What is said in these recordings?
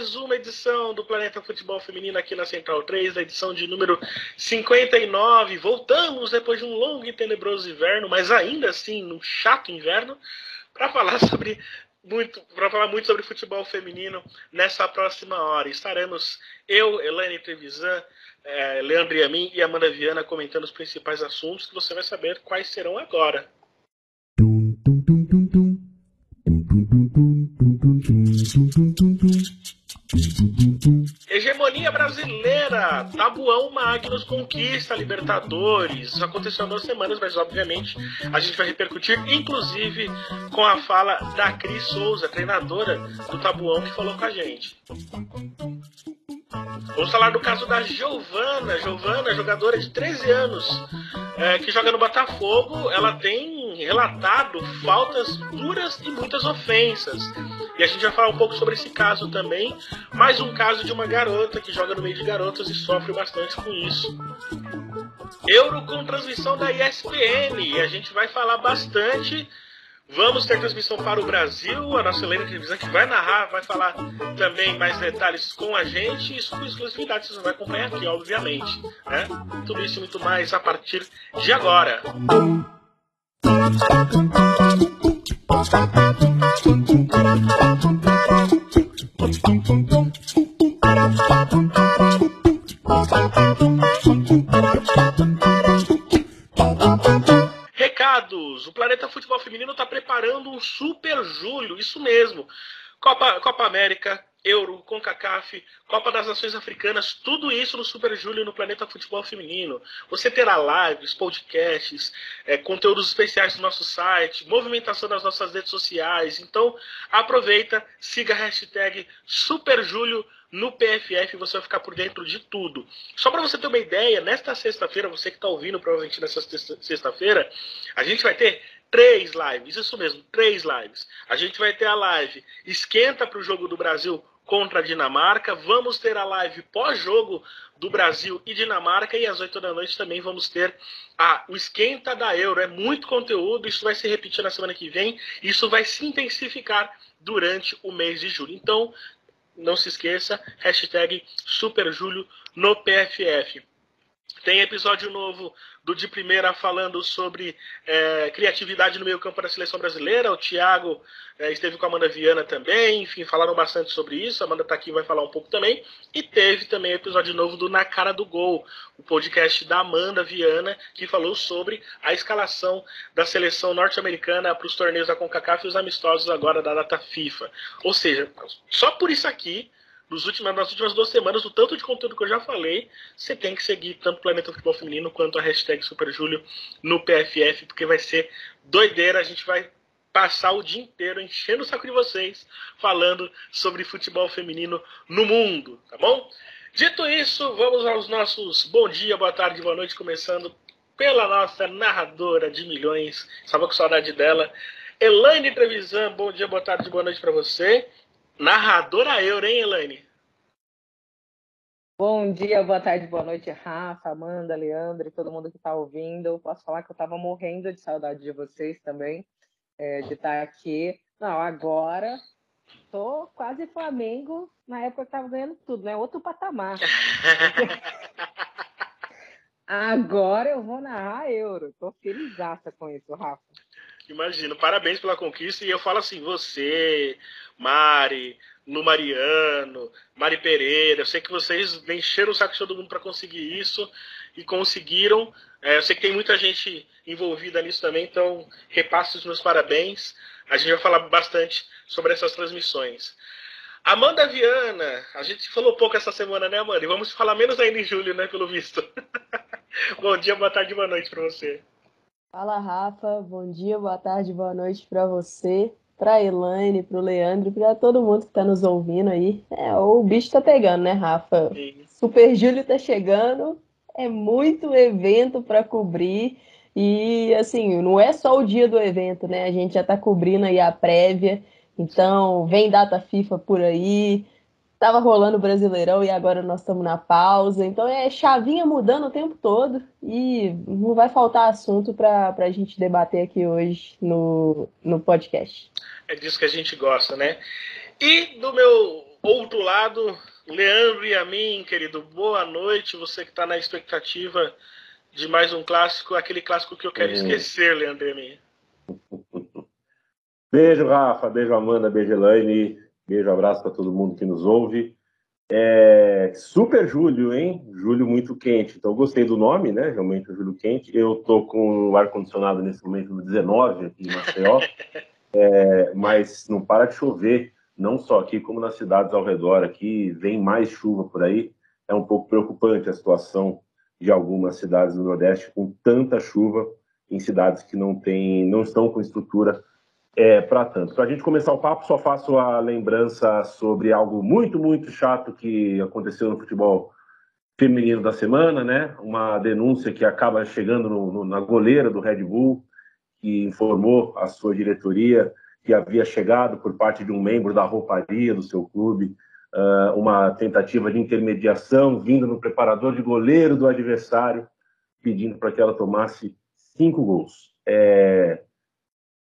Mais uma edição do Planeta Futebol Feminino aqui na Central 3, a edição de número 59. Voltamos depois de um longo e tenebroso inverno, mas ainda assim num chato inverno, para falar sobre muito, para falar muito sobre futebol feminino nessa próxima hora. Estaremos eu, Elaine Trevisan, eh, Leandro Yamin e Amanda Viana comentando os principais assuntos que você vai saber quais serão agora. Hegemonia brasileira, Tabuão Magnus conquista Libertadores. Isso aconteceu há duas semanas, mas obviamente a gente vai repercutir, inclusive com a fala da Cris Souza, treinadora do Tabuão, que falou com a gente. Vamos falar do caso da Giovana. Giovana, jogadora de 13 anos, é, que joga no Botafogo. Ela tem relatado faltas duras e muitas ofensas. E a gente vai falar um pouco sobre esse caso também. Mais um caso de uma garota que joga no meio de garotas e sofre bastante com isso. Euro com transmissão da ESPN. E a gente vai falar bastante. Vamos ter transmissão para o Brasil. A nossa Helena Televisão que vai narrar, vai falar também mais detalhes com a gente. Isso com exclusividade, vocês vão acompanhar aqui, obviamente. Né? Tudo isso e muito mais a partir de agora. O Planeta Futebol Feminino está preparando um Super Julho, isso mesmo. Copa, Copa América, Euro, CONCACAF, Copa das Nações Africanas, tudo isso no Super Julho no Planeta Futebol Feminino. Você terá lives, podcasts, eh, conteúdos especiais no nosso site, movimentação nas nossas redes sociais. Então, aproveita, siga a hashtag Super Julho no PFF você vai ficar por dentro de tudo. Só para você ter uma ideia, nesta sexta-feira, você que está ouvindo provavelmente nessa sexta-feira, a gente vai ter três lives, isso mesmo, três lives. A gente vai ter a live Esquenta para o jogo do Brasil contra a Dinamarca, vamos ter a live pós-jogo do Brasil e Dinamarca e às 8 da noite também vamos ter a, o Esquenta da Euro. É muito conteúdo, isso vai se repetir na semana que vem, isso vai se intensificar durante o mês de julho. Então, não se esqueça, hashtag SuperJúlio no PFF. Tem episódio novo do De Primeira falando sobre é, criatividade no meio campo da seleção brasileira. O Thiago é, esteve com a Amanda Viana também. Enfim, falaram bastante sobre isso. A Amanda está aqui vai falar um pouco também. E teve também episódio novo do Na Cara do Gol, o podcast da Amanda Viana, que falou sobre a escalação da seleção norte-americana para os torneios da CONCACAF e os amistosos agora da data FIFA. Ou seja, só por isso aqui nos últimos, nas últimas duas semanas, o tanto de conteúdo que eu já falei, você tem que seguir tanto o Planeta Futebol Feminino quanto a hashtag SuperJúlio no PFF, porque vai ser doideira. A gente vai passar o dia inteiro enchendo o saco de vocês, falando sobre futebol feminino no mundo, tá bom? Dito isso, vamos aos nossos bom dia, boa tarde, boa noite, começando pela nossa narradora de milhões. Estava com saudade dela. Elaine Trevisan, bom dia, boa tarde, boa noite para você. Narradora Euro, hein, Elaine? Bom dia, boa tarde, boa noite, Rafa, Amanda, Leandro e todo mundo que está ouvindo. Eu posso falar que eu estava morrendo de saudade de vocês também, é, de estar aqui. Não, agora tô quase Flamengo na época que estava ganhando tudo, né? Outro patamar. agora eu vou narrar Euro. Tô felizaça com isso, Rafa. Imagino, parabéns pela conquista. E eu falo assim, você, Mari, no Mariano, Mari Pereira, eu sei que vocês encheram o saco de todo mundo para conseguir isso e conseguiram. É, eu sei que tem muita gente envolvida nisso também, então repasso os meus parabéns. A gente vai falar bastante sobre essas transmissões. Amanda Viana, a gente falou pouco essa semana, né, Amanda? E vamos falar menos ainda em julho, né, pelo visto. Bom dia, boa tarde, boa noite para você. Fala, Rafa. Bom dia, boa tarde, boa noite para você, para Elaine, para o Leandro, para todo mundo que está nos ouvindo aí. É, o bicho está pegando, né, Rafa? Sim. Super Júlio está chegando. É muito evento para cobrir. E assim, não é só o dia do evento, né? A gente já está cobrindo aí a prévia. Então, vem data FIFA por aí. Tava rolando o Brasileirão e agora nós estamos na pausa. Então é chavinha mudando o tempo todo e não vai faltar assunto para a gente debater aqui hoje no, no podcast. É disso que a gente gosta, né? E do meu outro lado, Leandro e a mim, querido, boa noite. Você que está na expectativa de mais um clássico, aquele clássico que eu quero hum. esquecer, Leandro e a mim. Beijo, Rafa. Beijo, Amanda. Beijo, Elaine. Beijo, abraço para todo mundo que nos ouve. É, super julho, hein? Julho muito quente. Então, gostei do nome, né? Realmente, o julho quente. Eu tô com o ar-condicionado nesse momento no 19 aqui em Maceió, é, mas não para de chover, não só aqui, como nas cidades ao redor. Aqui vem mais chuva por aí. É um pouco preocupante a situação de algumas cidades do Nordeste com tanta chuva em cidades que não, tem, não estão com estrutura é, para tanto. Para a gente começar o papo, só faço a lembrança sobre algo muito, muito chato que aconteceu no futebol feminino da semana, né? Uma denúncia que acaba chegando no, no, na goleira do Red Bull, que informou a sua diretoria que havia chegado por parte de um membro da rouparia do seu clube uh, uma tentativa de intermediação vindo no preparador de goleiro do adversário, pedindo para que ela tomasse cinco gols. É,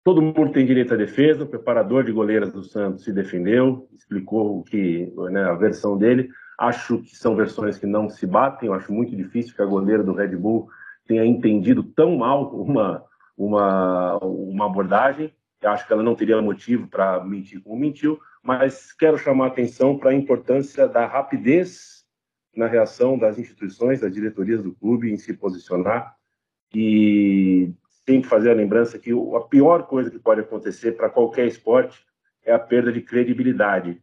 Todo mundo tem direito à defesa. O preparador de goleiras do Santos se defendeu, explicou o que né, a versão dele. Acho que são versões que não se batem. Eu acho muito difícil que a goleira do Red Bull tenha entendido tão mal uma, uma, uma abordagem. Eu acho que ela não teria motivo para mentir como mentiu, mas quero chamar a atenção para a importância da rapidez na reação das instituições, das diretorias do clube em se posicionar e tem que fazer a lembrança que a pior coisa que pode acontecer para qualquer esporte é a perda de credibilidade.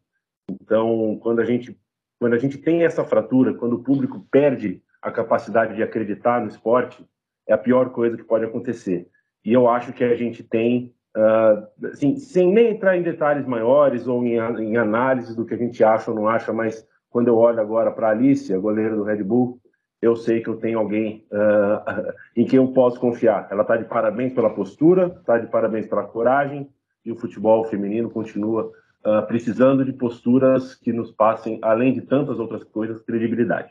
Então, quando a gente quando a gente tem essa fratura, quando o público perde a capacidade de acreditar no esporte, é a pior coisa que pode acontecer. E eu acho que a gente tem, uh, assim, sem nem entrar em detalhes maiores ou em, em análises do que a gente acha ou não acha, mas quando eu olho agora para a Alice, a goleira do Red Bull, eu sei que eu tenho alguém uh, em quem eu posso confiar. Ela está de parabéns pela postura, está de parabéns pela coragem, e o futebol feminino continua uh, precisando de posturas que nos passem, além de tantas outras coisas, credibilidade.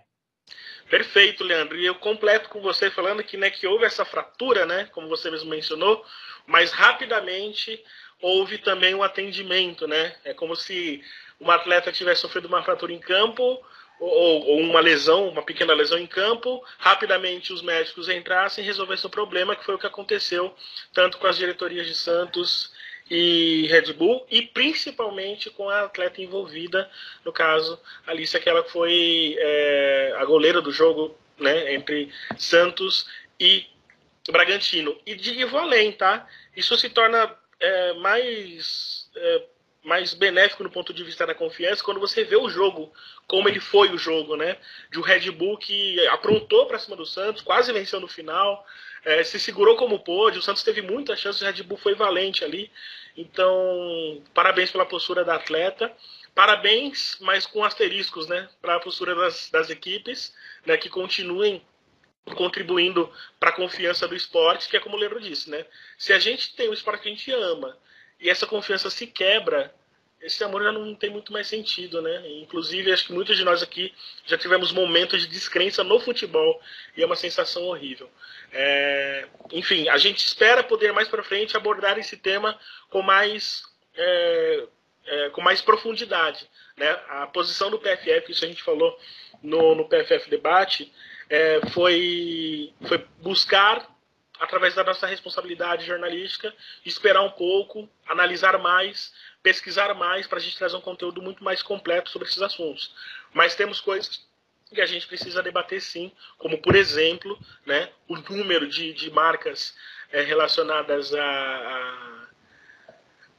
Perfeito, Leandro. E eu completo com você falando que, né, que houve essa fratura, né, como você mesmo mencionou, mas rapidamente houve também um atendimento, né? É como se uma atleta tivesse sofrido uma fratura em campo, ou, ou, uma lesão, uma pequena lesão em campo, rapidamente os médicos entrassem e resolvessem o problema, que foi o que aconteceu tanto com as diretorias de Santos e Red Bull, e principalmente com a atleta envolvida, no caso, Alice, aquela que foi é, a goleira do jogo né, entre Santos e Bragantino. E, de, vou além, tá? Isso se torna é, mais. É, mais benéfico no ponto de vista da confiança quando você vê o jogo, como ele foi o jogo, né? De um Red Bull que aprontou para cima do Santos, quase venceu no final, é, se segurou como pôde. O Santos teve muitas chances, o Red Bull foi valente ali. Então, parabéns pela postura da atleta. Parabéns, mas com asteriscos, né? Para a postura das, das equipes, né? Que continuem contribuindo para a confiança do esporte, que é como o Leandro disse, né? Se a gente tem o esporte que a gente ama e essa confiança se quebra, esse amor já não tem muito mais sentido, né? Inclusive, acho que muitos de nós aqui já tivemos momentos de descrença no futebol e é uma sensação horrível. É... Enfim, a gente espera poder mais para frente abordar esse tema com mais é... É, com mais profundidade, né? A posição do PFF, isso a gente falou no, no PFF debate, é, foi foi buscar através da nossa responsabilidade jornalística, esperar um pouco, analisar mais, pesquisar mais para a gente trazer um conteúdo muito mais completo sobre esses assuntos. Mas temos coisas que a gente precisa debater sim, como por exemplo, né, o número de, de marcas é, relacionadas a, a,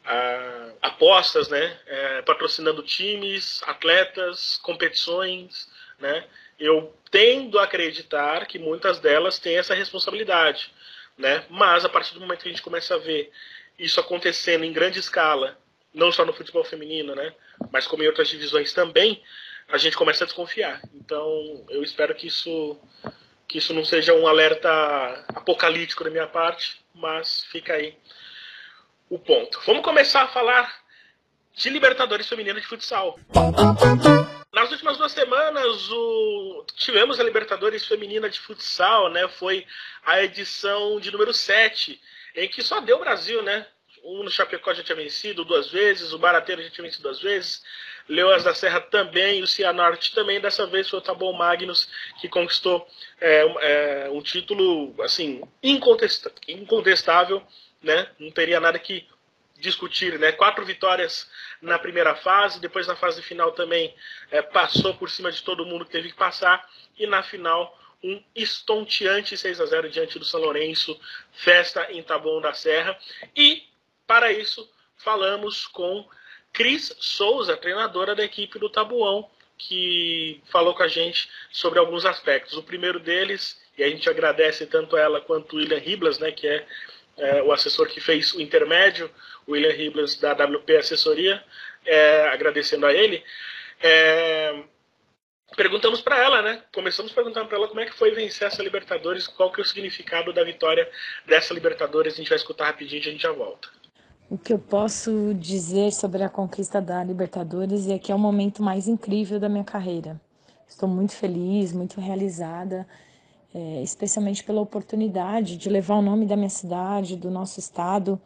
a, apostas, né? É, patrocinando times, atletas, competições, né? Eu tendo a acreditar que muitas delas têm essa responsabilidade, né? Mas a partir do momento que a gente começa a ver isso acontecendo em grande escala, não só no futebol feminino, né? Mas como em outras divisões também, a gente começa a desconfiar. Então, eu espero que isso que isso não seja um alerta apocalíptico da minha parte, mas fica aí o ponto. Vamos começar a falar de Libertadores Feminina de Futsal. Nas últimas duas semanas, o... tivemos a Libertadores Feminina de Futsal, né? Foi a edição de número 7, em que só deu Brasil, né? Um no Chapecó já tinha vencido duas vezes, o Barateiro já tinha vencido duas vezes, Leoas da Serra também, o Cianorte também. Dessa vez foi o Tabon Magnus que conquistou é, é, um título assim incontestável, né? Não teria nada que discutir, né? Quatro vitórias na primeira fase, depois na fase final também é, passou por cima de todo mundo que teve que passar e na final um estonteante 6 a 0 diante do São Lourenço, festa em Taboão da Serra. E para isso falamos com Cris Souza, treinadora da equipe do Tabuão, que falou com a gente sobre alguns aspectos. O primeiro deles, e a gente agradece tanto ela quanto o William Riblas, né, que é, é o assessor que fez o intermédio, William Riblas da WP Assessoria, é, agradecendo a ele. É, perguntamos para ela, né? Começamos perguntando para ela como é que foi vencer essa Libertadores, qual que é o significado da vitória dessa Libertadores. A gente vai escutar rapidinho e a gente já volta. O que eu posso dizer sobre a conquista da Libertadores é que é o momento mais incrível da minha carreira. Estou muito feliz, muito realizada, é, especialmente pela oportunidade de levar o nome da minha cidade, do nosso estado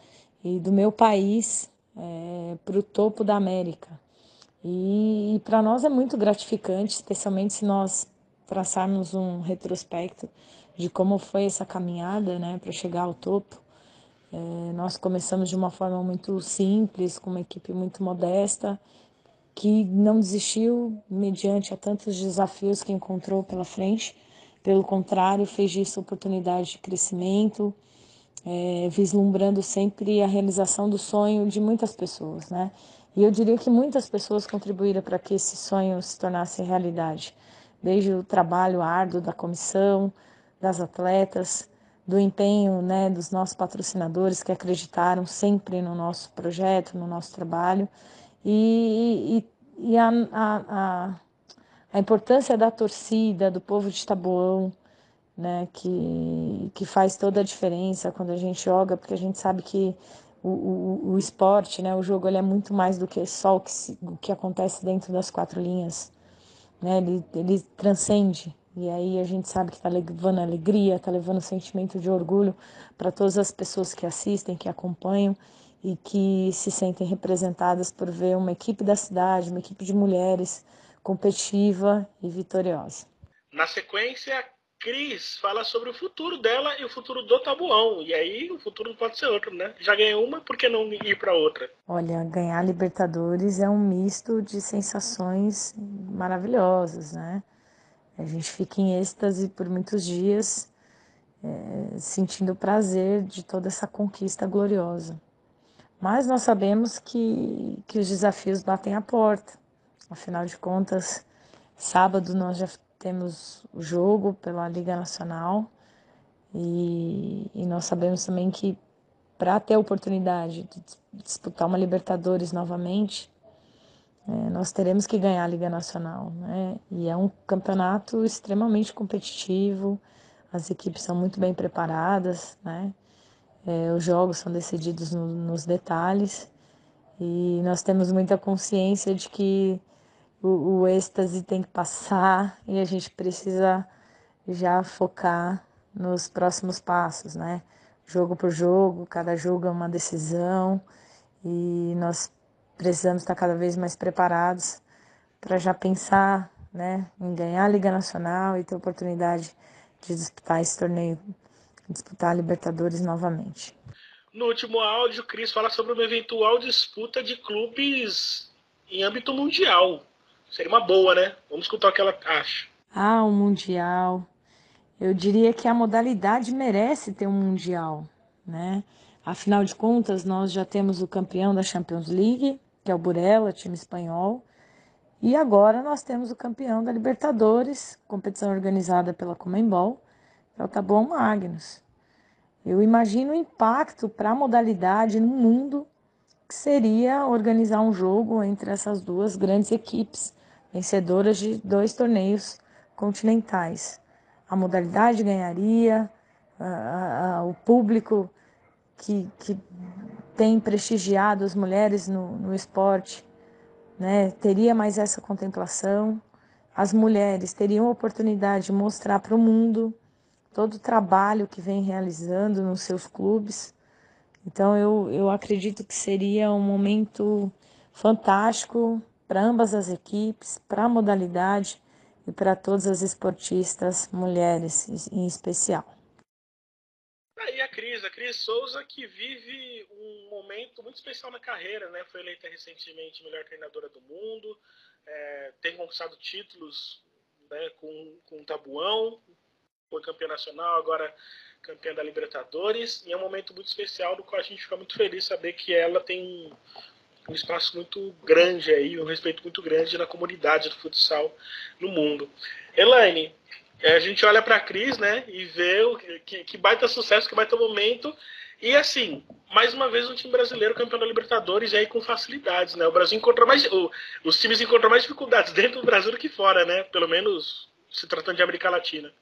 e do meu país é, para o topo da América. E, e para nós é muito gratificante, especialmente se nós traçarmos um retrospecto de como foi essa caminhada né, para chegar ao topo. É, nós começamos de uma forma muito simples, com uma equipe muito modesta, que não desistiu mediante a tantos desafios que encontrou pela frente. Pelo contrário, fez disso oportunidade de crescimento, é, vislumbrando sempre a realização do sonho de muitas pessoas, né? E eu diria que muitas pessoas contribuíram para que esse sonho se tornasse realidade, desde o trabalho árduo da comissão, das atletas, do empenho né, dos nossos patrocinadores que acreditaram sempre no nosso projeto, no nosso trabalho, e, e, e a, a, a, importância da torcida, do povo de Taboão, né, que, que faz toda a diferença quando a gente joga, porque a gente sabe que o, o, o esporte, né, o jogo, ele é muito mais do que só o que, se, o que acontece dentro das quatro linhas. Né, ele, ele transcende e aí a gente sabe que está levando alegria, está levando sentimento de orgulho para todas as pessoas que assistem, que acompanham e que se sentem representadas por ver uma equipe da cidade, uma equipe de mulheres competitiva e vitoriosa. Na sequência, Cris fala sobre o futuro dela e o futuro do Tabuão. E aí o futuro pode ser outro, né? Já ganhou uma, por que não ir para outra? Olha, ganhar Libertadores é um misto de sensações maravilhosas, né? A gente fica em êxtase por muitos dias, é, sentindo o prazer de toda essa conquista gloriosa. Mas nós sabemos que, que os desafios batem à porta. Afinal de contas, sábado nós já temos o jogo pela Liga Nacional e, e nós sabemos também que para ter a oportunidade de disputar uma Libertadores novamente, é, nós teremos que ganhar a Liga Nacional, né? E é um campeonato extremamente competitivo, as equipes são muito bem preparadas, né? É, os jogos são decididos no, nos detalhes e nós temos muita consciência de que o, o êxtase tem que passar e a gente precisa já focar nos próximos passos, né? Jogo por jogo, cada jogo é uma decisão e nós precisamos estar cada vez mais preparados para já pensar né, em ganhar a Liga Nacional e ter oportunidade de disputar esse torneio, disputar a Libertadores novamente. No último áudio, o Cris fala sobre uma eventual disputa de clubes em âmbito mundial. Seria uma boa, né? Vamos escutar o que ela acha. Ah, o Mundial. Eu diria que a modalidade merece ter um Mundial, né? Afinal de contas, nós já temos o campeão da Champions League, que é o Burela, time espanhol, e agora nós temos o campeão da Libertadores, competição organizada pela Comembol, que é o Taboão Magnus. Eu imagino o impacto para a modalidade no mundo que seria organizar um jogo entre essas duas grandes equipes, vencedoras de dois torneios continentais. A modalidade ganharia, a, a, o público que, que tem prestigiado as mulheres no, no esporte né, teria mais essa contemplação. As mulheres teriam a oportunidade de mostrar para o mundo todo o trabalho que vem realizando nos seus clubes. Então, eu, eu acredito que seria um momento fantástico para ambas as equipes, para a modalidade e para todas as esportistas mulheres em especial. E a Cris, a Cris Souza que vive um momento muito especial na carreira, né? Foi eleita recentemente melhor treinadora do mundo, é, tem conquistado títulos né, com, com o Tabuão, foi campeã nacional, agora campeã da Libertadores, e é um momento muito especial do qual a gente fica muito feliz saber que ela tem um espaço muito grande aí, um respeito muito grande na comunidade do futsal no mundo. Elaine, é, a gente olha para a Cris, né, e vê o, que, que baita sucesso, que baita momento. E assim, mais uma vez um time brasileiro campeão da Libertadores e aí com facilidades, né? O Brasil encontrou mais. O, os times encontram mais dificuldades dentro do Brasil do que fora, né? Pelo menos se tratando de América Latina.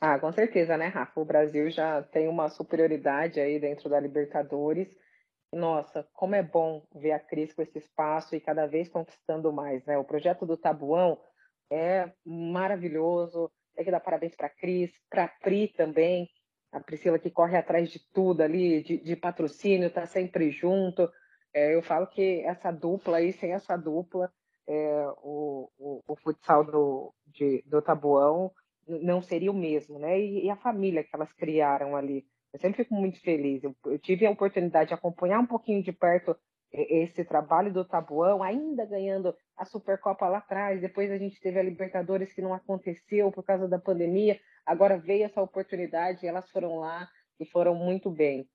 Ah, com certeza, né, Rafa? O Brasil já tem uma superioridade aí dentro da Libertadores. Nossa, como é bom ver a Cris com esse espaço e cada vez conquistando mais, né? O projeto do Tabuão é maravilhoso. Tem que dar parabéns para a Cris, para a Pri também, a Priscila que corre atrás de tudo ali, de, de patrocínio, está sempre junto. É, eu falo que essa dupla aí, sem essa dupla, é, o, o, o, futsal do, de, do Tabuão não seria o mesmo, né? E, e, a família que elas criaram ali. Eu sempre fico muito feliz. Eu, eu tive a oportunidade de acompanhar um pouquinho de perto esse trabalho do Tabuão, ainda ganhando a Supercopa lá atrás, depois a gente teve a Libertadores que não aconteceu por causa da pandemia, agora veio essa oportunidade elas foram lá e foram muito bem.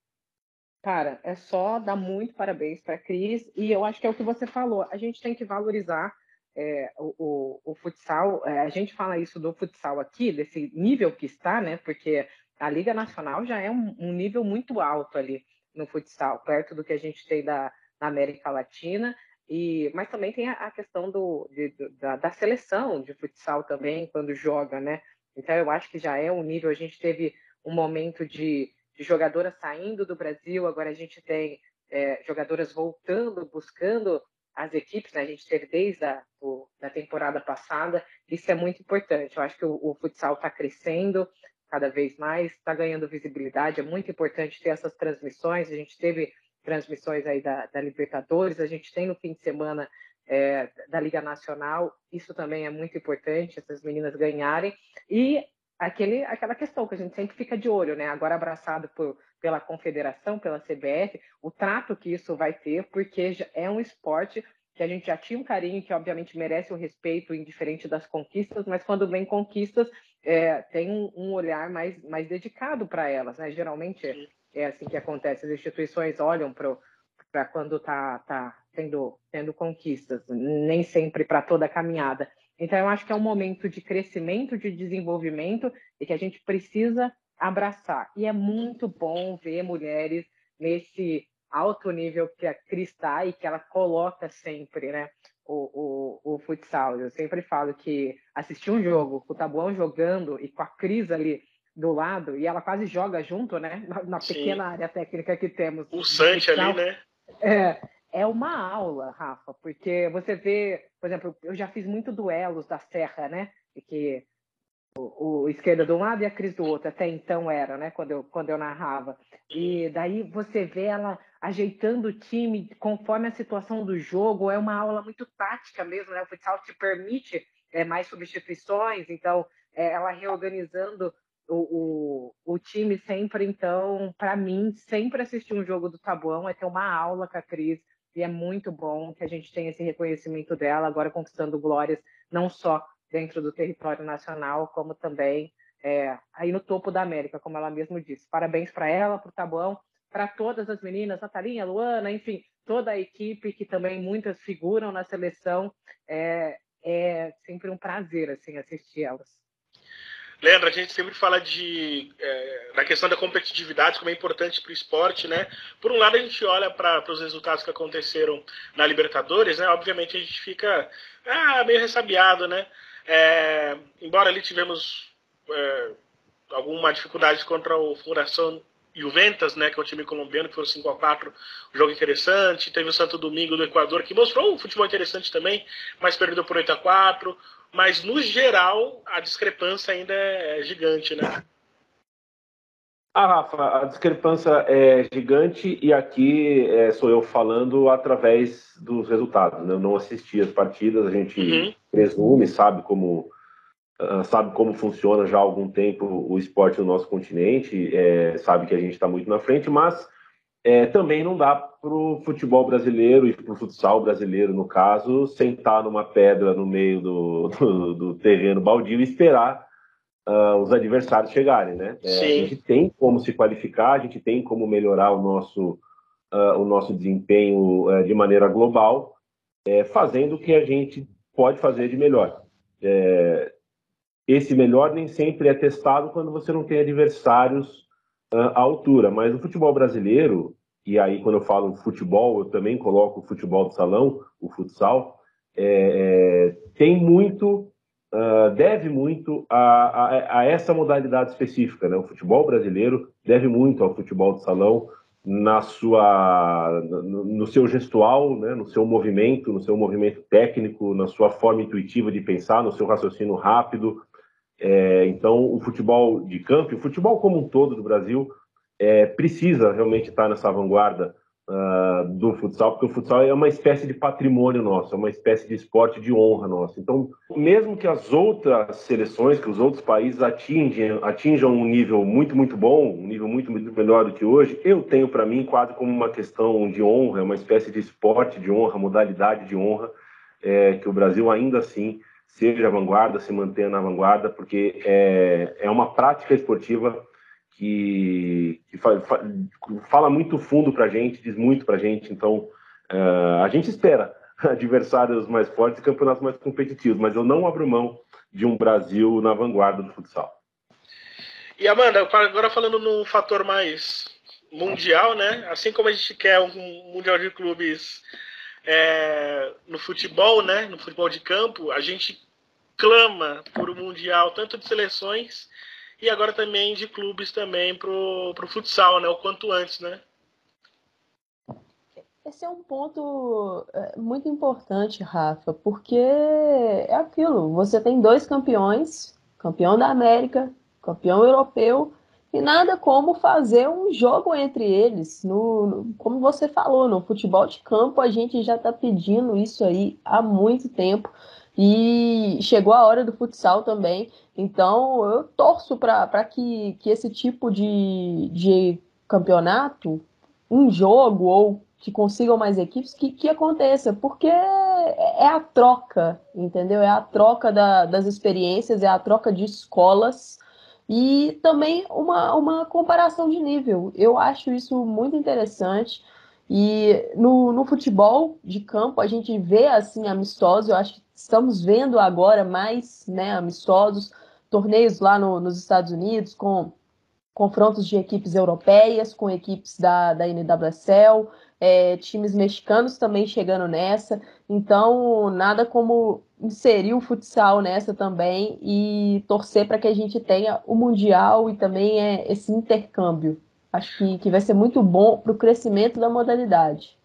Cara, é só dar muito parabéns para a Cris e eu acho que é o que você falou, a gente tem que valorizar é, o, o, o, futsal, é, a gente fala isso do futsal aqui, desse nível que está, né? Porque a Liga Nacional já é um, um nível muito alto ali no futsal, perto do que a gente tem da, na América Latina, e, mas também tem a, a questão do, de, da, da, seleção de futsal também, quando joga, né? Então eu acho que já é um nível, a gente teve um momento de, de jogadoras saindo do Brasil, agora a gente tem é, jogadoras voltando, buscando as equipes, né? a gente teve desde a o, da temporada passada, isso é muito importante. Eu acho que o, o futsal está crescendo cada vez mais, está ganhando visibilidade, é muito importante ter essas transmissões. A gente teve transmissões aí da, da Libertadores, a gente tem no fim de semana é, da Liga Nacional, isso também é muito importante, essas meninas ganharem, e aquele, aquela questão que a gente sempre fica de olho, né? Agora abraçado por, pela Confederação, pela CBF, o trato que isso vai ter, porque é um esporte que a gente já tinha um carinho, que obviamente merece o respeito, indiferente das conquistas, mas quando vem conquistas, é, tem um, um, olhar mais, mais dedicado para elas, né? Geralmente é assim que acontece. As instituições olham para quando está tá tendo, tendo conquistas, nem sempre para toda a caminhada. Então, eu acho que é um momento de crescimento, de desenvolvimento e que a gente precisa abraçar. E é muito bom ver mulheres nesse alto nível que a Cris está e que ela coloca sempre, né? O, o, o futsal. Eu sempre falo que assistir um jogo com o Tabuão jogando e com a Cris ali do lado e ela quase joga junto, né? Na, na pequena área técnica que temos. O Sante ali, né? É, é uma aula, Rafa, porque você vê, por exemplo, eu já fiz muito duelos da Serra, né? Que o, o esquerda de um lado e a Cris do outro, até então era, né? Quando eu, quando eu narrava. E daí você vê ela ajeitando o time conforme a situação do jogo, é uma aula muito tática mesmo, né? O futsal te permite é, mais substituições, então é, ela reorganizando o, o, o time sempre, então, para mim, sempre assistir um jogo do Tabuão é ter uma aula com a Cris, e é muito bom que a gente tenha esse reconhecimento dela, agora conquistando glórias, não só dentro do território nacional, como também é, aí no topo da América, como ela mesmo disse. Parabéns para ela, para o Tabuão, para todas as meninas, Natalinha, Luana, enfim, toda a equipe que também muitas figuram na seleção. É, é sempre um prazer assim assistir elas. Leandro, a gente sempre fala de é, da questão da competitividade como é importante para o esporte, né? Por um lado a gente olha para os resultados que aconteceram na Libertadores, né? Obviamente a gente fica ah, meio ressabiado, né? É, embora ali tivemos é, alguma dificuldade contra o Fundação Juventus, né, que é o time colombiano, que foi 5 a 4 um jogo interessante. Teve o Santo Domingo do Equador, que mostrou um futebol interessante também, mas perdeu por 8 a 4 Mas, no geral, a discrepância ainda é gigante, né? Ah, Rafa, a discrepância é gigante e aqui é, sou eu falando através dos resultados. Né? Eu não assisti as partidas, a gente uhum. presume, sabe como uh, sabe como funciona já há algum tempo o esporte no nosso continente, é, sabe que a gente está muito na frente, mas é, também não dá para o futebol brasileiro e para o futsal brasileiro, no caso, sentar numa pedra no meio do, do, do terreno baldio e esperar uh, os adversários chegarem, né? É, a gente tem como se qualificar, a gente tem como melhorar o nosso, uh, o nosso desempenho uh, de maneira global, é, fazendo o que a gente pode fazer de melhor. É, esse melhor nem sempre é testado quando você não tem adversários uh, à altura. Mas o futebol brasileiro, e aí quando eu falo futebol, eu também coloco o futebol de salão, o futsal, é, é, tem muito, uh, deve muito a, a, a, essa modalidade específica. Né? O futebol brasileiro deve muito ao futebol de salão na sua, no, no seu gestual, né? no seu movimento, no seu movimento técnico, na sua forma intuitiva de pensar, no seu raciocínio rápido, é, então, o futebol de campo, o futebol como um todo do Brasil, é, precisa realmente estar nessa vanguarda uh, do futsal, porque o futsal é uma espécie de patrimônio nosso, é uma espécie de esporte de honra nosso. Então, mesmo que as outras seleções, que os outros países atingem, atinjam um nível muito, muito bom, um nível muito, muito melhor do que hoje, eu tenho para mim quase como uma questão de honra, é uma espécie de esporte de honra, modalidade de honra, é, que o Brasil ainda assim seja vanguarda, se mantenha na vanguarda, porque é, é uma prática esportiva que, que fa, fa, fala muito fundo para a gente, diz muito para a gente. Então, uh, a gente espera adversários mais fortes e campeonatos mais competitivos, mas eu não abro mão de um Brasil na vanguarda do futsal. E Amanda, agora falando num fator mais mundial, né? Assim como a gente quer um mundial de clubes é, no futebol, né? No futebol de campo, a gente clama por um mundial tanto de seleções e agora também de clubes também pro, pro futsal, né? O quanto antes, né? Esse é um ponto é, muito importante, Rafa, porque é aquilo, você tem dois campeões, campeão da América, campeão europeu, e nada como fazer um jogo entre eles. No, no, como você falou, no futebol de campo a gente já está pedindo isso aí há muito tempo. E chegou a hora do futsal também. Então eu torço para que, que esse tipo de, de campeonato, um jogo ou que consigam mais equipes, que, que aconteça, porque é a troca, entendeu? É a troca da, das experiências, é a troca de escolas e também uma, uma comparação de nível. Eu acho isso muito interessante. E no, no futebol de campo a gente vê assim amistosos, eu acho que estamos vendo agora mais né, amistosos, torneios lá no, nos Estados Unidos com confrontos de equipes europeias, com equipes da, da NWSL, é, times mexicanos também chegando nessa. Então, nada como inserir o futsal nessa também e torcer para que a gente tenha o Mundial e também é, esse intercâmbio. Acho que, que vai ser muito bom para o crescimento da modalidade.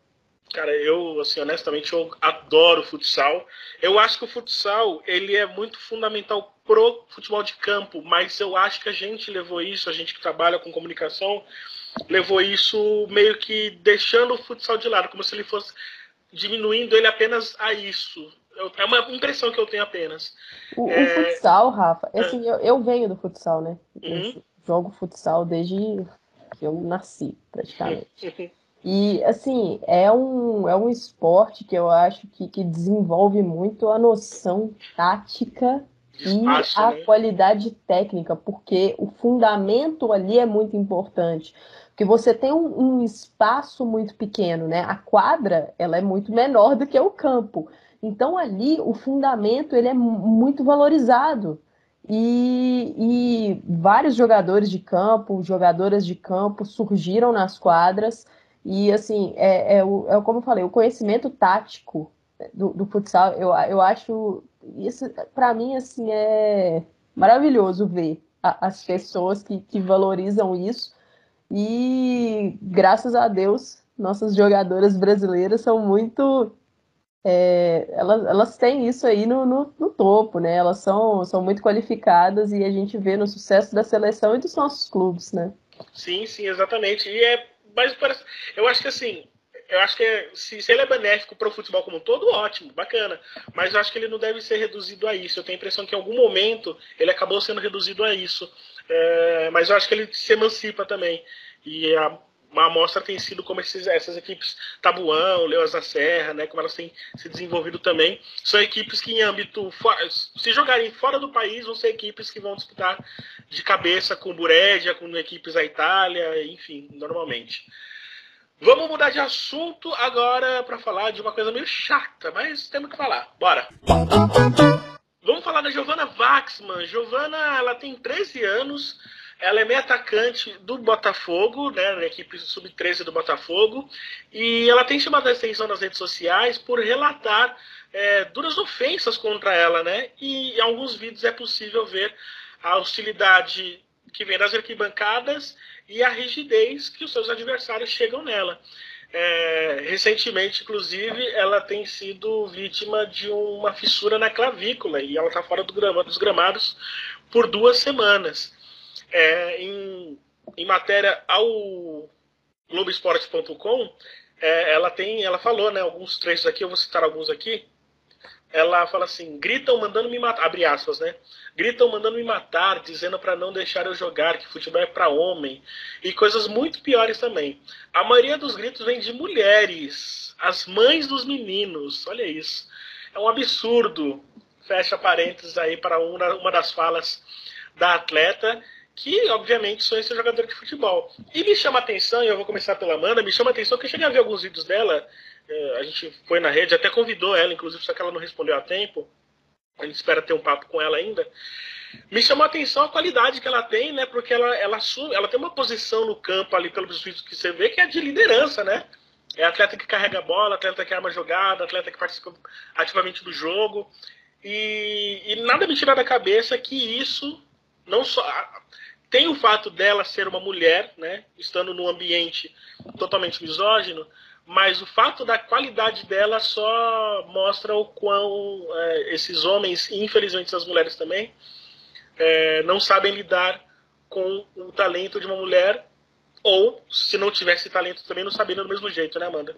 Cara, eu, assim, honestamente, eu adoro futsal. Eu acho que o futsal, ele é muito fundamental pro futebol de campo, mas eu acho que a gente levou isso, a gente que trabalha com comunicação, levou isso meio que deixando o futsal de lado, como se ele fosse diminuindo ele apenas a isso. É uma impressão que eu tenho apenas. O, é... o futsal, Rafa, é. assim, eu, eu, venho do futsal, né? Uhum. jogo futsal desde que eu nasci, praticamente. E, assim, é um, é um esporte que eu acho que, que desenvolve muito a noção tática espaço, e a né? qualidade técnica, porque o fundamento ali é muito importante. Porque você tem um, um, espaço muito pequeno, né? A quadra ela é muito menor do que o campo. Então ali o fundamento ele é muito valorizado. E, e vários jogadores de campo, jogadoras de campo surgiram nas quadras. E assim, é, é, o, é como eu falei, o conhecimento tático do, do futsal, eu, eu acho isso para mim assim é maravilhoso ver a, as pessoas que, que valorizam isso e graças a Deus nossas jogadoras brasileiras são muito é, elas, elas têm isso aí no, no, no, topo, né? Elas são, são muito qualificadas e a gente vê no sucesso da seleção e dos nossos clubes, né? Sim, sim, exatamente. E é, mas parece, eu acho que assim, eu acho que se, se, ele é benéfico para o futebol como um todo, ótimo, bacana. Mas eu acho que ele não deve ser reduzido a isso. Eu tenho a impressão que em algum momento ele acabou sendo reduzido a isso. É, mas eu acho que ele se emancipa também. E a, a amostra tem sido como esses, essas equipes Tabuão, Leões da Serra, né, como elas têm se desenvolvido também. São equipes que em âmbito, se jogarem fora do país, vão ser equipes que vão disputar de cabeça com Burédia, com equipes da Itália, enfim, normalmente. Vamos mudar de assunto agora para falar de uma coisa meio chata, mas temos que falar. Bora! Vamos falar da Giovanna Waxman. Giovanna, ela tem 13 anos, ela é meia atacante do Botafogo, né, na equipe sub-13 do Botafogo, e ela tem chamado a atenção nas redes sociais por relatar é, duras ofensas contra ela, né? E em alguns vídeos é possível ver a hostilidade que vem das arquibancadas e a rigidez que os seus adversários chegam nela. É, recentemente, inclusive, ela tem sido vítima de uma fissura na clavícula e ela está fora do grama, dos gramados por duas semanas. É, em, em, matéria ao Globoesporte.com, é, ela tem, ela falou, né, alguns trechos aqui, eu vou citar alguns aqui ela fala assim: gritam mandando me matar, abre aspas, né? Gritam mandando me matar, dizendo para não deixar eu jogar, que futebol é para homem. E coisas muito piores também. A maioria dos gritos vem de mulheres, as mães dos meninos. Olha isso. É um absurdo. Fecha parênteses aí para uma das falas da atleta, que obviamente sonha ser jogador de futebol. E me chama a atenção, e eu vou começar pela Amanda, me chama a atenção que eu cheguei a ver alguns vídeos dela a gente foi na rede, até convidou ela, inclusive, só que ela não respondeu a tempo. A gente espera ter um papo com ela ainda. Me chamou a atenção a qualidade que ela tem, né? Porque ela, ela, assume, ela tem uma posição no campo ali, pelos vídeos que você vê, que é de liderança, né? É atleta que carrega a bola, atleta que arma jogada, atleta que participa ativamente do jogo. E, e nada me tira da cabeça que isso não só. Tem o fato dela ser uma mulher, né? Estando num ambiente totalmente misógino, mas o fato da qualidade dela só mostra o quão é, esses homens, e infelizmente as mulheres também, é, não sabem lidar com o talento de uma mulher, ou se não tivesse talento também, não sabendo do mesmo jeito, né, Amanda?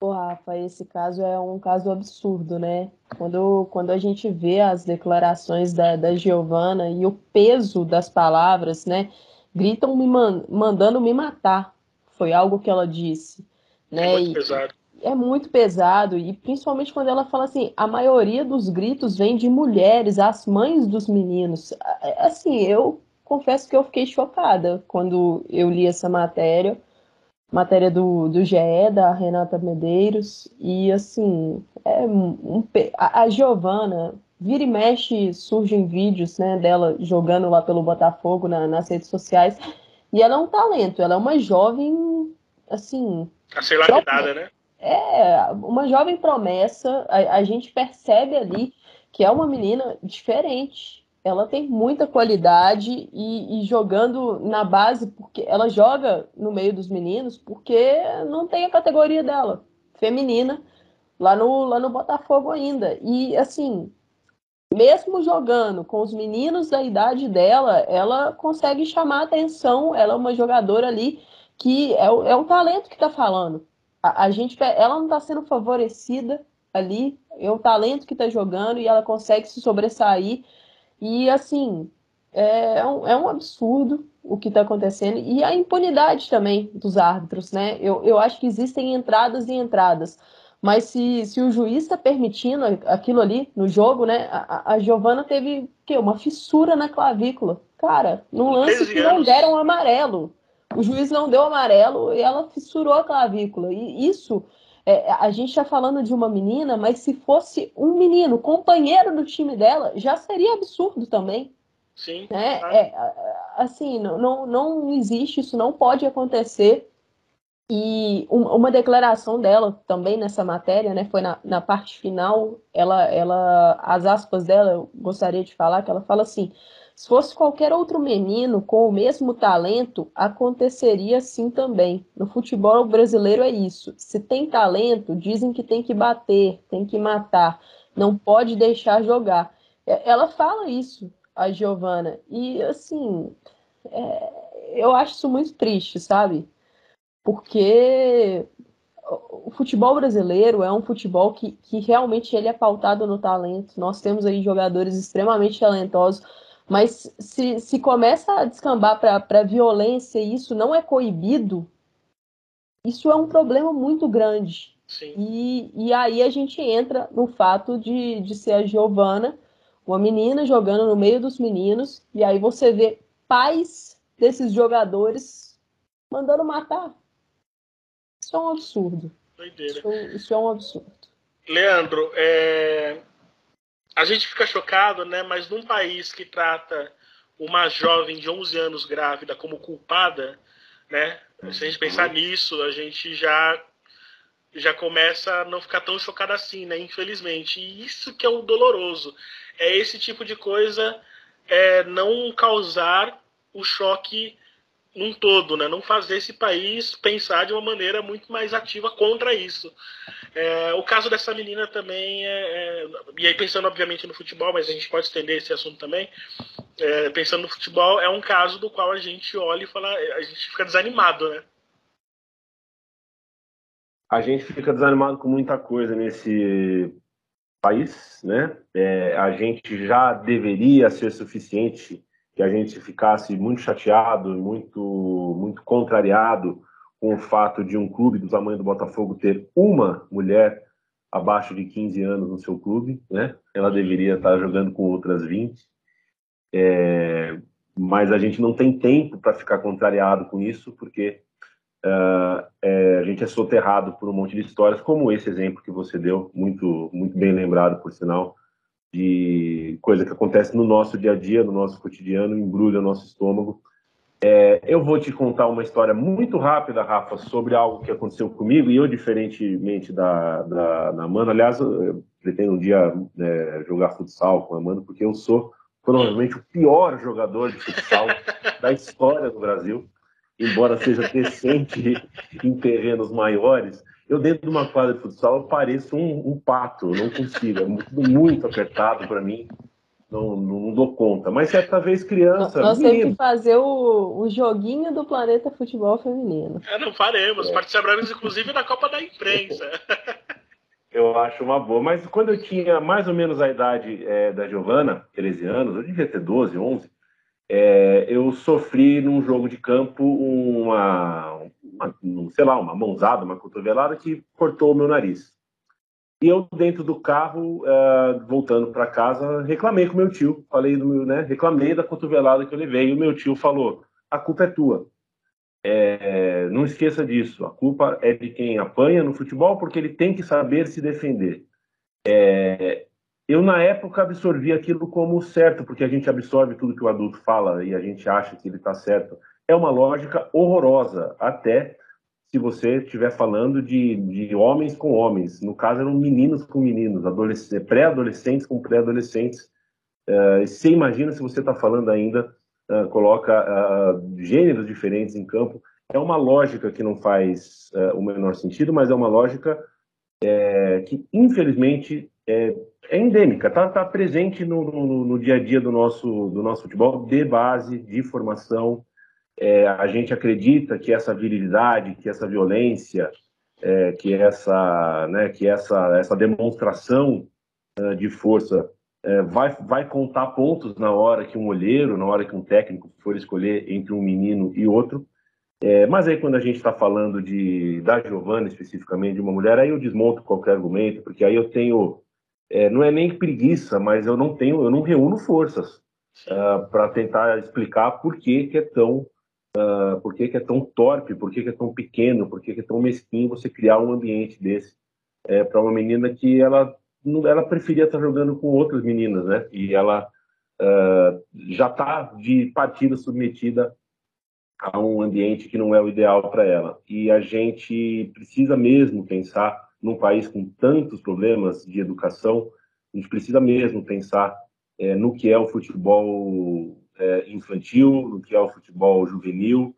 Pô, Rafa, esse caso é um caso absurdo, né? Quando, quando a gente vê as declarações da, da Giovana e o peso das palavras, né? Gritam me man mandando me matar foi algo que ela disse. Né? É muito e, pesado. É muito pesado, e principalmente quando ela fala assim: a maioria dos gritos vem de mulheres, as mães dos meninos. Assim, eu confesso que eu fiquei chocada quando eu li essa matéria, matéria do, do GE, da Renata Medeiros, e assim, é um, a, a Giovana, vira e mexe, surgem vídeos né, dela jogando lá pelo Botafogo na, nas redes sociais. E ela é um talento, ela é uma jovem, assim. A ser lapidada, né? É, uma jovem promessa. A, a, gente percebe ali que é uma menina diferente. Ela tem muita qualidade e, e, jogando na base, porque ela joga no meio dos meninos, porque não tem a categoria dela, feminina, lá no, lá no Botafogo ainda. E assim, mesmo jogando com os meninos da idade dela, ela consegue chamar atenção. Ela é uma jogadora ali que é o, é talento que está falando. A, a, gente, ela não está sendo favorecida ali, é o talento que está jogando e ela consegue se sobressair. E assim, é, é um, é um absurdo o que está acontecendo e a impunidade também dos árbitros, né? Eu, eu acho que existem entradas e entradas. Mas se, se o juiz está permitindo aquilo ali no jogo, né? A, a Giovana teve que, uma fissura na clavícula. Cara, num lance que não deram amarelo. O juiz não deu amarelo e ela fissurou a clavícula. E isso, é, a gente está falando de uma menina, mas se fosse um menino, companheiro do time dela, já seria absurdo também. Sim. Né? É, assim, não, não, não existe, isso não pode acontecer. E uma declaração dela também nessa matéria, né, foi na, na parte final, ela, ela, as aspas dela, eu gostaria de falar, que ela fala assim, se fosse qualquer outro menino com o mesmo talento, aconteceria assim também. No futebol brasileiro é isso. Se tem talento, dizem que tem que bater, tem que matar, não pode deixar jogar. Ela fala isso, a Giovana. E assim, é, eu acho isso muito triste, sabe? Porque o futebol brasileiro é um futebol que, que realmente ele é pautado no talento. Nós temos aí jogadores extremamente talentosos, mas se, se começa a descambar para violência e isso não é coibido, isso é um problema muito grande. E, e aí a gente entra no fato de, de ser a Giovana, uma menina jogando no meio dos meninos, e aí você vê pais desses jogadores mandando matar. Isso é um absurdo. Isso, isso, é um absurdo. Leandro, é... a gente fica chocado, né? Mas num país que trata uma jovem de 11 anos grávida como culpada, né? Se a gente pensar uhum. nisso, a gente já já começa a não ficar tão chocado assim, né? Infelizmente. E isso que é o doloroso. É esse tipo de coisa é, não causar o choque num todo, né? não fazer esse país pensar de uma maneira muito mais ativa contra isso. É, o caso dessa menina também, é, é, e aí pensando obviamente no futebol, mas a gente pode estender esse assunto também, é, pensando no futebol, é um caso do qual a gente olha e fala, a gente fica desanimado, né? A gente fica desanimado com muita coisa nesse país, né? É, a gente já deveria ser suficiente que a gente ficasse muito chateado, muito, muito contrariado com o fato de um clube do tamanho do Botafogo ter uma mulher abaixo de 15 anos no seu clube, né? Ela deveria estar jogando com outras 20. É, mas a gente não tem tempo para ficar contrariado com isso, porque uh, é, a gente é soterrado por um monte de histórias, como esse exemplo que você deu, muito, muito bem lembrado, por sinal, de coisa que acontece no nosso dia a dia, no nosso cotidiano, embrulha o nosso estômago. É, eu vou te contar uma história muito rápida, Rafa, sobre algo que aconteceu comigo e eu, diferentemente da, da, da Amanda, aliás, eu pretendo um dia é, jogar futsal com a Amanda, porque eu sou provavelmente o pior jogador de futsal da história do Brasil, embora seja decente em terrenos maiores eu dentro de uma quadra de futsal eu pareço um, um pato, não consigo, é muito, muito apertado para mim, não, não, dou conta. Mas certa vez criança. Nós temos que fazer o, o joguinho do Planeta Futebol Feminino. É, não faremos, é. participaremos inclusive da Copa da Imprensa. Eu acho uma boa, mas quando eu tinha mais ou menos a idade é, da Giovana, 13 anos, eu devia ter 12, 11, é, eu sofri num jogo de campo uma, uma, sei lá, uma mãozada, uma cotovelada que cortou o meu nariz. E eu, dentro do carro, uh, voltando para casa, reclamei com meu tio. Falei do meu, né? Reclamei da cotovelada que eu levei. E o meu tio falou: a culpa é tua. É, não esqueça disso. A culpa é de quem apanha no futebol porque ele tem que saber se defender. É, eu, na época, absorvi aquilo como certo, porque a gente absorve tudo que o adulto fala e a gente acha que ele está certo é uma lógica horrorosa, até se você estiver falando de, de homens com homens. No caso, eram meninos com meninos, pré-adolescentes com pré-adolescentes. Uh, você imagina se você está falando ainda, uh, coloca uh, gêneros diferentes em campo. É uma lógica que não faz o menor sentido, mas é uma lógica é, que, infelizmente, é, é endêmica, está tá presente no, no, no, dia a dia do nosso, do nosso futebol, de base, de formação, é, a gente acredita que essa virilidade, que essa violência, é, que essa, né, que essa, essa demonstração uh, de força é, vai, vai contar pontos na hora que um olheiro, na hora que um técnico for escolher entre um menino e outro. É, mas aí quando a gente está falando de da Giovana especificamente, de uma mulher, aí eu desmonto qualquer argumento, porque aí eu tenho, é, não é nem preguiça, mas eu não tenho, eu não reúno forças uh, ah, para tentar explicar por que, que é tão uh, por que, que, é tão torpe, por que, que é tão pequeno, por que, que, é tão mesquinho você criar um ambiente desse é, para uma menina que ela ela preferia estar jogando com outras meninas, né? E ela uh, já está de partida submetida a um ambiente que não é o ideal para ela. E a gente precisa mesmo pensar num país com tantos problemas de educação, a gente precisa mesmo pensar é, no que é o futebol é, infantil, no que é o futebol juvenil,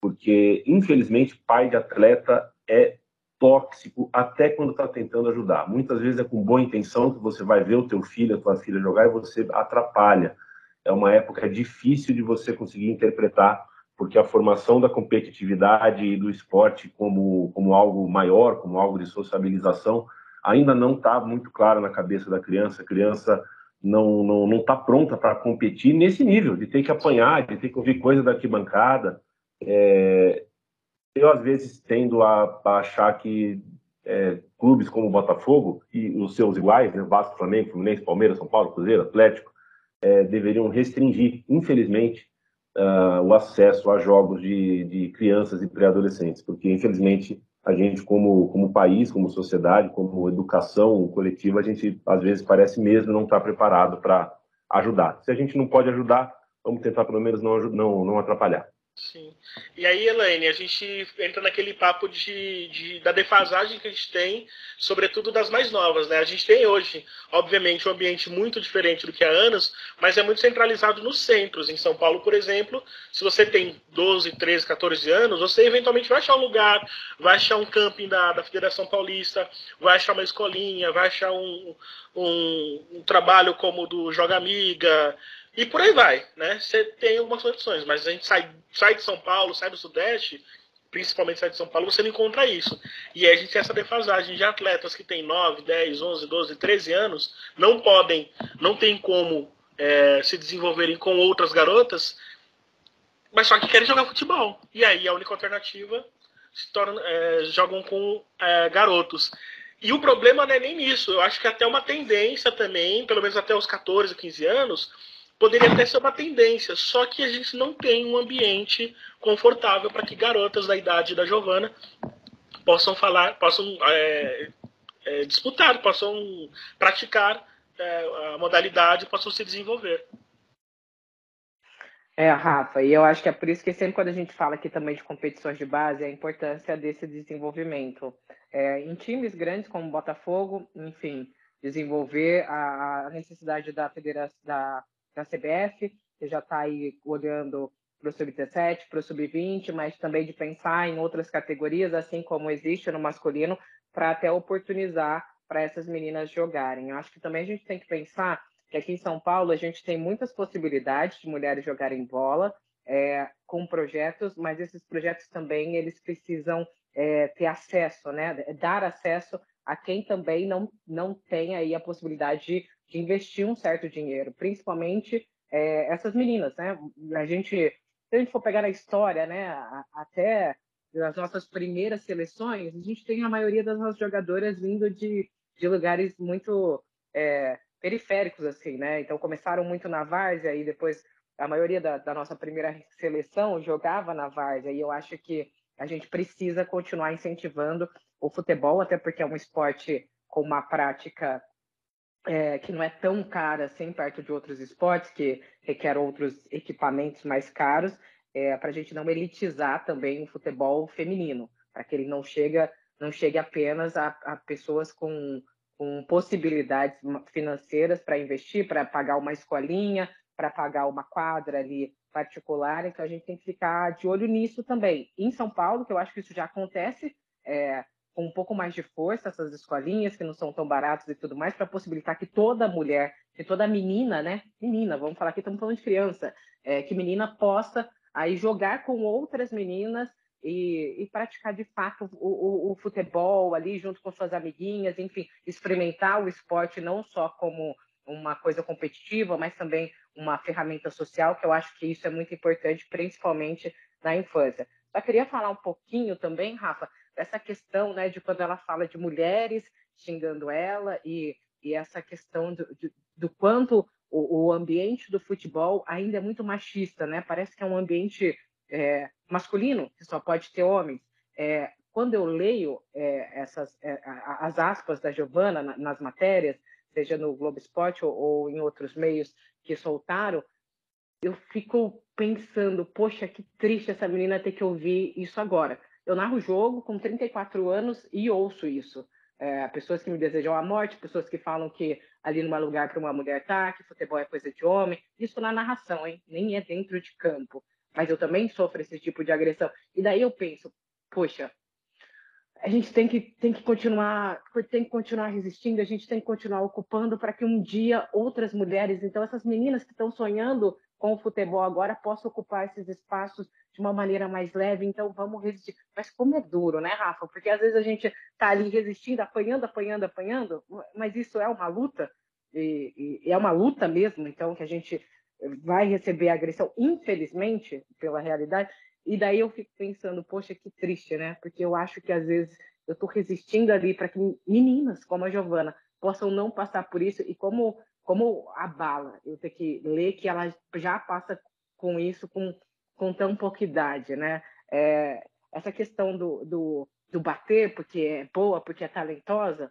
porque infelizmente pai de atleta é tóxico até quando está tentando ajudar. Muitas vezes é com boa intenção que você vai ver o teu filho, a tua filha jogar e você atrapalha. É uma época difícil de você conseguir interpretar, porque a formação da competitividade e do esporte como, como algo maior, como algo de sociabilização, ainda não está muito clara na cabeça da criança. A criança não não não está pronta para competir nesse nível, de ter que apanhar, de ter que ouvir coisa da arquibancada. É, eu às vezes tendo a, a achar que é, clubes como o Botafogo e os seus iguais, né, Vasco, Flamengo, Fluminense, Palmeiras, São Paulo, Cruzeiro, Atlético, é, deveriam restringir, infelizmente, uh, o acesso a jogos de, de crianças e pré-adolescentes, porque infelizmente a gente como como país, como sociedade, como educação coletiva, a gente às vezes parece mesmo não estar preparado para ajudar. Se a gente não pode ajudar, vamos tentar pelo menos não não, não atrapalhar. Sim. E aí, Elaine, a gente entra naquele papo de, de, da defasagem que a gente tem, sobretudo das mais novas. Né? A gente tem hoje, obviamente, um ambiente muito diferente do que há anos, mas é muito centralizado nos centros. Em São Paulo, por exemplo, se você tem 12, 13, 14 anos, você eventualmente vai achar um lugar, vai achar um camping da, da Federação Paulista, vai achar uma escolinha, vai achar um, um, um trabalho como do Joga Amiga, e por aí vai, né? Você tem algumas condições, mas a gente sai, sai de São Paulo, sai do Sudeste, principalmente sai de São Paulo, você não encontra isso. E aí a gente tem essa defasagem de atletas que têm 9, 10, 11, 12, 13 anos, não podem, não tem como é, se desenvolverem com outras garotas, mas só que querem jogar futebol. E aí a única alternativa se torna, é, jogam com é, garotos. E o problema não é nem nisso. Eu acho que até uma tendência também, pelo menos até os 14, 15 anos, poderia até ser uma tendência, só que a gente não tem um ambiente confortável para que garotas da idade da Giovana possam falar, possam é, é, disputar, possam praticar é, a modalidade, possam se desenvolver. É, Rafa, e eu acho que é por isso que sempre quando a gente fala aqui também de competições de base, a importância desse desenvolvimento. É, em times grandes como Botafogo, enfim, desenvolver a, a necessidade da federação, da da CBF, que já está aí olhando para o sub-17, para o sub-20, mas também de pensar em outras categorias, assim como existe no masculino, para até oportunizar para essas meninas jogarem. Eu acho que também a gente tem que pensar que aqui em São Paulo a gente tem muitas possibilidades de mulheres jogarem bola é, com projetos, mas esses projetos também eles precisam é, ter acesso, né? Dar acesso a quem também não, não tem aí a possibilidade de de investir um certo dinheiro, principalmente é, essas meninas, né? A gente, se a gente for pegar a história, né, até as nossas primeiras seleções, a gente tem a maioria das nossas jogadoras vindo de, de lugares muito é, periféricos, assim, né? Então começaram muito na várzea e depois a maioria da, da nossa primeira seleção jogava na várzea e eu acho que a gente precisa continuar incentivando o futebol, até porque é um esporte com uma prática é, que não é tão cara assim perto de outros esportes que requer outros equipamentos mais caros, é, para a gente não elitizar também o futebol feminino, para que ele não chega não chegue apenas a, a pessoas com, com possibilidades financeiras para investir, para pagar uma escolinha, para pagar uma quadra ali particular. Então a gente tem que ficar de olho nisso também. Em São Paulo, que eu acho que isso já acontece, é, com um pouco mais de força essas escolinhas que não são tão baratas e tudo mais para possibilitar que toda mulher, que toda menina, né, menina, vamos falar que estamos falando de criança, é, que menina possa aí jogar com outras meninas e, e praticar de fato o, o, o, futebol ali junto com suas amiguinhas, enfim, experimentar o esporte não só como uma coisa competitiva, mas também uma ferramenta social, que eu acho que isso é muito importante, principalmente na infância. Só queria falar um pouquinho também, Rafa, dessa questão né, de quando ela fala de mulheres xingando ela e, e essa questão do, de, do quanto o, o, ambiente do futebol ainda é muito machista, né? Parece que é um ambiente é, masculino, que só pode ter homens. É, quando eu leio é, essas é, as aspas da Giovana nas matérias, seja no Globo Esporte ou, ou, em outros meios que soltaram, eu fico pensando, poxa, que triste essa menina ter que ouvir isso agora. Eu narro o jogo com 34 anos e ouço isso. É, pessoas que me desejam a morte, pessoas que falam que ali não é lugar para uma mulher estar, tá, que futebol é coisa de homem. Isso na narração, hein? Nem é dentro de campo. Mas eu também sofro esse tipo de agressão. E daí eu penso, poxa, a gente tem que, tem que continuar tem que continuar resistindo, a gente tem que continuar ocupando para que um dia outras mulheres, então essas meninas que estão sonhando com o futebol agora possam ocupar esses espaços de uma maneira mais leve, então vamos resistir. Mas como é duro, né, Rafa? Porque às vezes a gente está ali resistindo, apanhando, apanhando, apanhando, mas isso é uma luta, e, e é uma luta mesmo, então, que a gente vai receber agressão, infelizmente, pela realidade, e daí eu fico pensando, poxa, que triste, né? Porque eu acho que às vezes eu estou resistindo ali para que meninas como a Giovana possam não passar por isso e como como abala eu ter que ler que ela já passa com isso com, com tão pouca idade, né? É, essa questão do, do, do, bater porque é boa, porque é talentosa,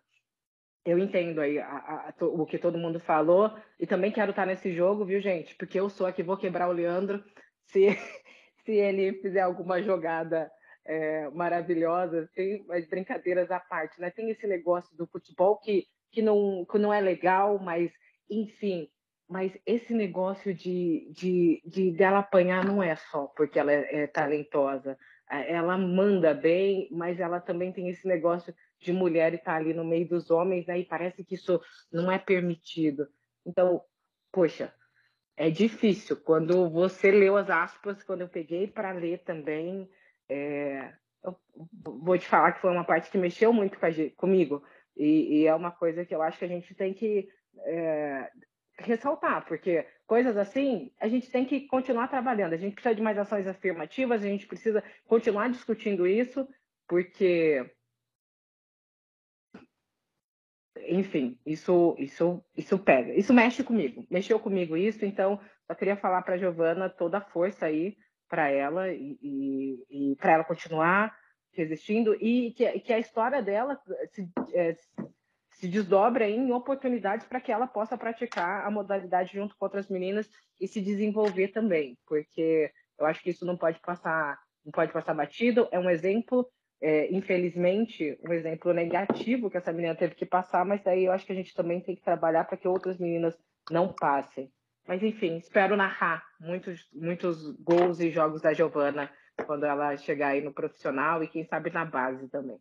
eu entendo aí a, a, a, o que todo mundo falou e também quero estar nesse jogo, viu, gente? Porque eu sou a que vou quebrar o Leandro se se ele fizer alguma jogada é, maravilhosa, tem as brincadeiras à parte, né? Tem esse negócio do futebol que, que, não, que não é legal, mas, enfim, mas esse negócio de, de, de dela apanhar não é só porque ela é, é talentosa. Ela manda bem, mas ela também tem esse negócio de mulher estar tá ali no meio dos homens, né? E parece que isso não é permitido. Então, poxa, é difícil. Quando você leu as aspas, quando eu peguei para ler também, é, vou te falar que foi uma parte que mexeu muito com a, comigo. E, e, é uma coisa que eu acho que a gente tem que é, ressaltar, porque coisas assim a gente tem que continuar trabalhando. A gente precisa de mais ações afirmativas, a gente precisa continuar discutindo isso, porque enfim, isso, isso, isso pega. Isso mexe comigo. Mexeu comigo isso, então só queria falar para Giovana toda a força aí para ela e, e, e para ela continuar resistindo e que, que a história dela se, é, se desdobra em oportunidades para que ela possa praticar a modalidade junto com outras meninas e se desenvolver também, porque eu acho que isso não pode passar não pode passar batido. É um exemplo é, infelizmente, um exemplo negativo que essa menina teve que passar, mas daí eu acho que a gente também tem que trabalhar para que outras meninas não passem. Mas enfim, espero narrar muitos, muitos gols e jogos da Giovana quando ela chegar aí no profissional e quem sabe na base também.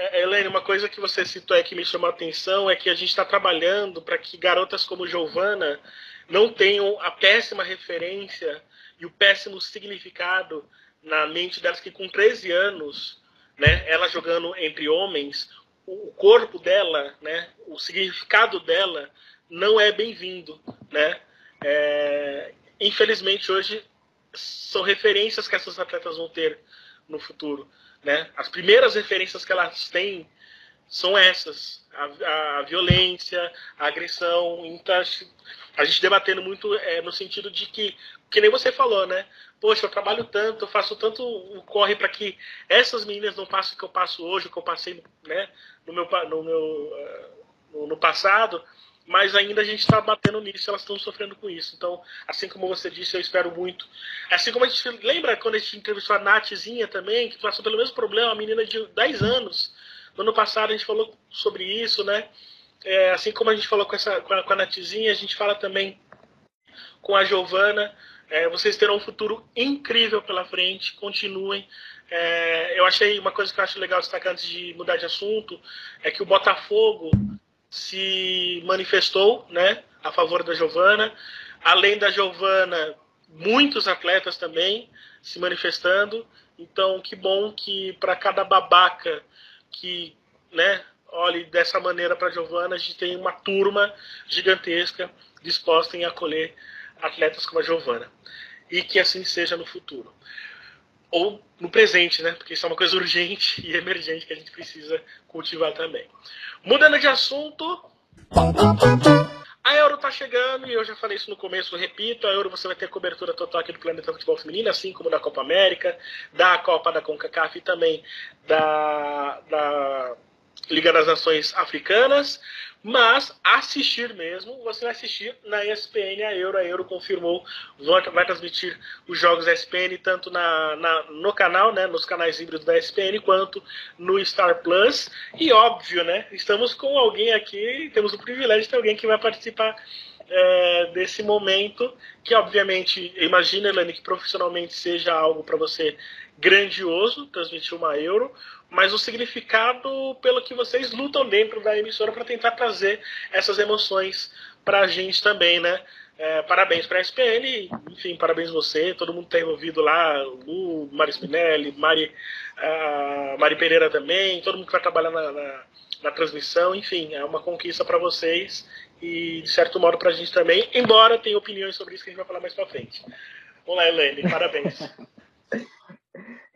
É, Helene, uma coisa que você citou aí que me chamou a atenção é que a gente está trabalhando para que garotas como Giovana não tenham a péssima referência e o péssimo significado na mente delas que com 13 anos, né, ela jogando entre homens, o corpo dela, né, o significado dela não é bem-vindo, né? É, infelizmente hoje são referências que essas atletas vão ter no futuro, né? As primeiras referências que elas têm são essas: a, a violência, a agressão. Então, a gente debatendo muito é, no sentido de que, que nem você falou, né? Poxa, eu trabalho tanto, eu faço tanto o corre para que essas meninas não passem o que eu passo hoje, o que eu passei né, no, meu, no, meu, eh, no, no passado, mas ainda a gente está batendo nisso, elas estão sofrendo com isso. Então, assim como você disse, eu espero muito. Assim como a gente lembra quando a gente entrevistou a Nathzinha também, que passou pelo mesmo problema, uma menina de 10 anos. No ano passado a gente falou sobre isso, né? É, assim como a gente falou com, essa, com, a, com a Natizinha, a gente fala também com a Giovana. É, vocês terão um futuro incrível pela frente, continuem. É, eu achei uma coisa que eu acho legal destacar antes de mudar de assunto é que o Botafogo se manifestou né, a favor da Giovana. Além da Giovana, muitos atletas também se manifestando. Então, que bom que para cada babaca que né, olhe dessa maneira para a Giovana, a gente tem uma turma gigantesca disposta em acolher atletas como a Giovana. E que assim seja no futuro. Ou no presente, né? Porque isso é uma coisa urgente e emergente que a gente precisa cultivar também. Mudando de assunto. A Euro tá chegando e eu já falei isso no começo, repito, a Euro você vai ter cobertura total aqui do Planeta Futebol Feminino, assim como da Copa América, da Copa da CONCACAF e também da, da Liga das Nações Africanas. Mas assistir mesmo, você vai assistir na ESPN, a Euro. A Euro confirmou, vai transmitir os jogos da ESPN tanto na, na, no canal, né, nos canais híbridos da ESPN, quanto no Star Plus. E óbvio, né, estamos com alguém aqui, temos o privilégio de ter alguém que vai participar é, desse momento, que obviamente, imagina, Elane, que profissionalmente seja algo para você grandioso, transmitir uma Euro, mas o significado pelo que vocês lutam dentro da emissora para tentar trazer essas emoções para a gente também, né? É, parabéns para a SPN, enfim, parabéns você, todo mundo está envolvido lá, Lu, Mari Spinelli, Mari, uh, Mari Pereira também, todo mundo que vai trabalhar na, na, na transmissão, enfim, é uma conquista para vocês e, de certo modo, para a gente também, embora tenha opiniões sobre isso que a gente vai falar mais para frente. Vamos lá, Helene, parabéns.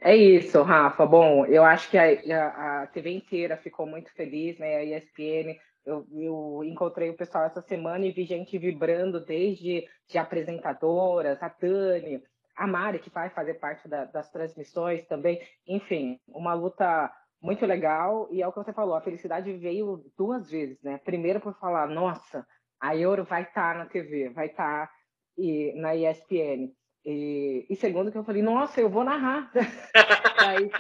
É isso, Rafa. Bom, eu acho que a, a, TV inteira ficou muito feliz, né? A ESPN. Eu, eu, encontrei o pessoal essa semana e vi gente vibrando desde de apresentadoras, a Tânia, a Mari, que vai fazer parte da, das transmissões também. Enfim, uma luta muito legal. E é o que você falou, a felicidade veio duas vezes, né? Primeiro por falar, nossa, a Euro vai estar tá na TV, vai estar tá, na ESPN. E, e, segundo que eu falei, nossa, eu vou narrar. aí,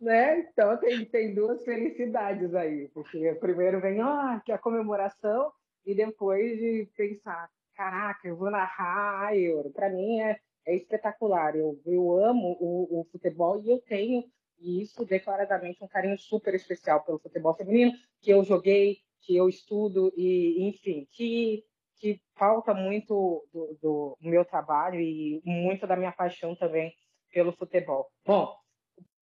né? Então tem, tem duas felicidades aí, porque primeiro vem ó, que é a comemoração e depois de pensar, caraca, eu vou narrar a Euro. Para mim é, é espetacular. Eu, eu amo o, o futebol e eu tenho isso declaradamente um carinho super especial pelo futebol feminino que eu joguei, que eu estudo e enfim, que que falta muito do, do, meu trabalho e muito da minha paixão também pelo futebol.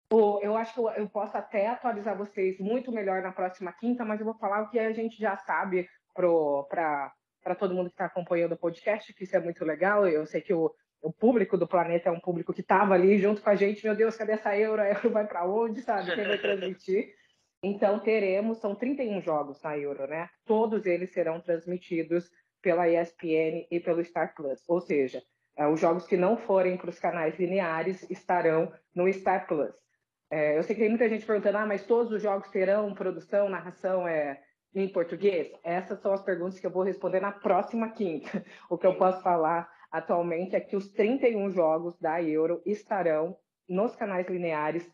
Bom, eu acho que eu posso até atualizar vocês muito melhor na próxima quinta, mas eu vou falar o que a gente já sabe para todo mundo que está acompanhando o podcast, que isso é muito legal. Eu sei que o, o público do planeta é um público que estava ali junto com a gente. Meu Deus, cadê essa euro? A euro vai para onde, sabe? Quem vai transmitir? Então, teremos, são 31 jogos na Euro, né? Todos eles serão transmitidos pela ESPN e pelo Star Plus. Ou seja, é, os jogos que não forem para os canais lineares estarão no Star Plus. É, eu sei que tem muita gente perguntando, ah, mas todos os jogos terão produção, narração é, em português? Essas são as perguntas que eu vou responder na próxima quinta. O que eu posso falar atualmente é que os 31 jogos da Euro estarão nos canais lineares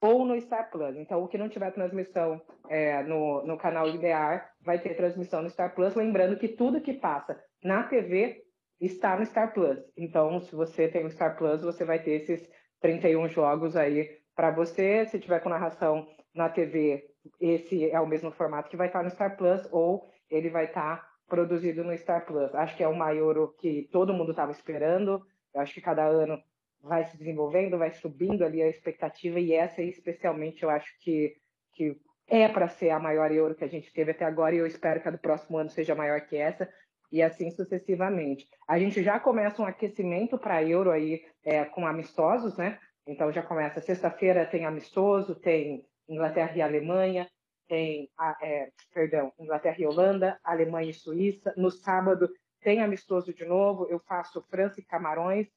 ou no Star Plus. Então, o que não tiver transmissão é, no, no canal linear vai ter transmissão no Star Plus. Lembrando que tudo que passa na TV está no Star Plus. Então, se você tem o Star Plus, você vai ter esses 31 jogos aí para você. Se tiver com narração na TV, esse é o mesmo formato que vai estar no Star Plus ou ele vai estar produzido no Star Plus. Acho que é o maior que todo mundo estava esperando. Eu acho que cada ano vai se desenvolvendo, vai subindo ali a expectativa, e essa especialmente eu acho que, que é para ser a maior euro que a gente teve até agora, e eu espero que a do próximo ano seja maior que essa, e assim sucessivamente. A gente já começa um aquecimento para euro aí é, com amistosos, né? Então já começa sexta-feira tem amistoso, tem Inglaterra e Alemanha, tem é, perdão, Inglaterra e Holanda, Alemanha e Suíça. No sábado tem amistoso de novo. Eu faço França e Camarões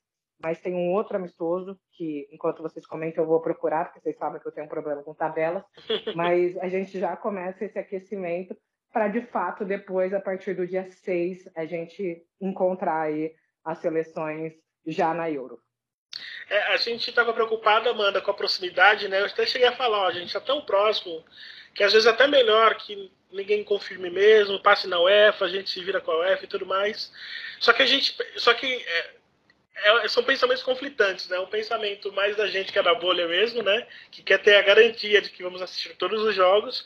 mas tem um outro amistoso que, enquanto vocês comentam, eu vou procurar, porque vocês sabem que eu tenho um problema com tabelas, mas a gente já começa esse aquecimento para, de fato, depois, a partir do dia 6, a gente encontrar aí as seleções já na Euro. É, a gente estava preocupado, Amanda, com a proximidade, né? Eu até cheguei a falar, ó, a gente está tão próximo que às vezes é até melhor que ninguém confirme mesmo, passe na UEFA, a gente se vira com a UEFA e tudo mais. Só que a gente, só que é, é, são pensamentos conflitantes, né? Um pensamento mais da gente que é da bolha mesmo, né? Que quer ter a garantia de que vamos assistir todos os jogos.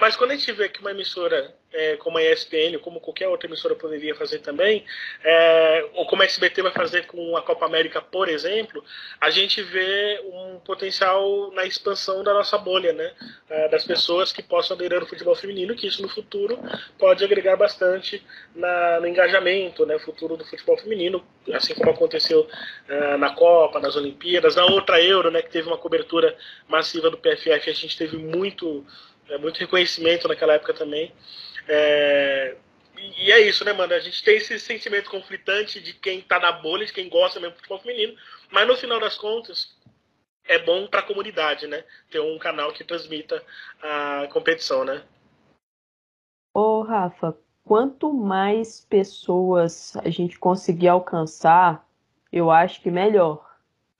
Mas quando a gente vê que uma emissora é, como a ESPN, como qualquer outra emissora poderia fazer também, é, ou como a SBT vai fazer com a Copa América, por exemplo, a gente vê um potencial na expansão da nossa bolha, né? É, das pessoas que possam aderir ao futebol feminino, que isso no futuro pode agregar bastante na, no engajamento, né? Futuro do futebol feminino, assim como aconteceu é, na Copa, nas Olimpíadas, na outra Euro, né? Que teve uma cobertura massiva do PFF, a gente teve muito, é, muito reconhecimento naquela época também. É, e é isso, né, mano? A gente tem esse sentimento conflitante de quem tá na bolha, de quem gosta mesmo do futebol feminino, mas no final das contas é bom para a comunidade, né? Ter um canal que transmita a competição, né? Ô, Rafa, quanto mais pessoas a gente conseguir alcançar, eu acho que melhor.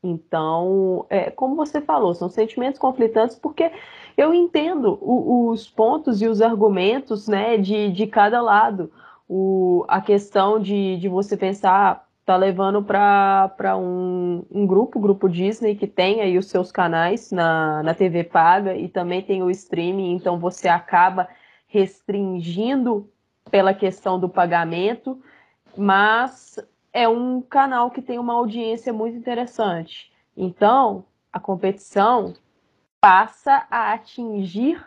Então, é, como você falou, são sentimentos conflitantes porque eu entendo o, os pontos e os argumentos né, de, de cada lado. O, a questão de, de você pensar, tá levando para um, um grupo, grupo Disney, que tem aí os seus canais na, na TV paga e também tem o streaming, então você acaba restringindo pela questão do pagamento, mas é um canal que tem uma audiência muito interessante. Então, a competição passa a atingir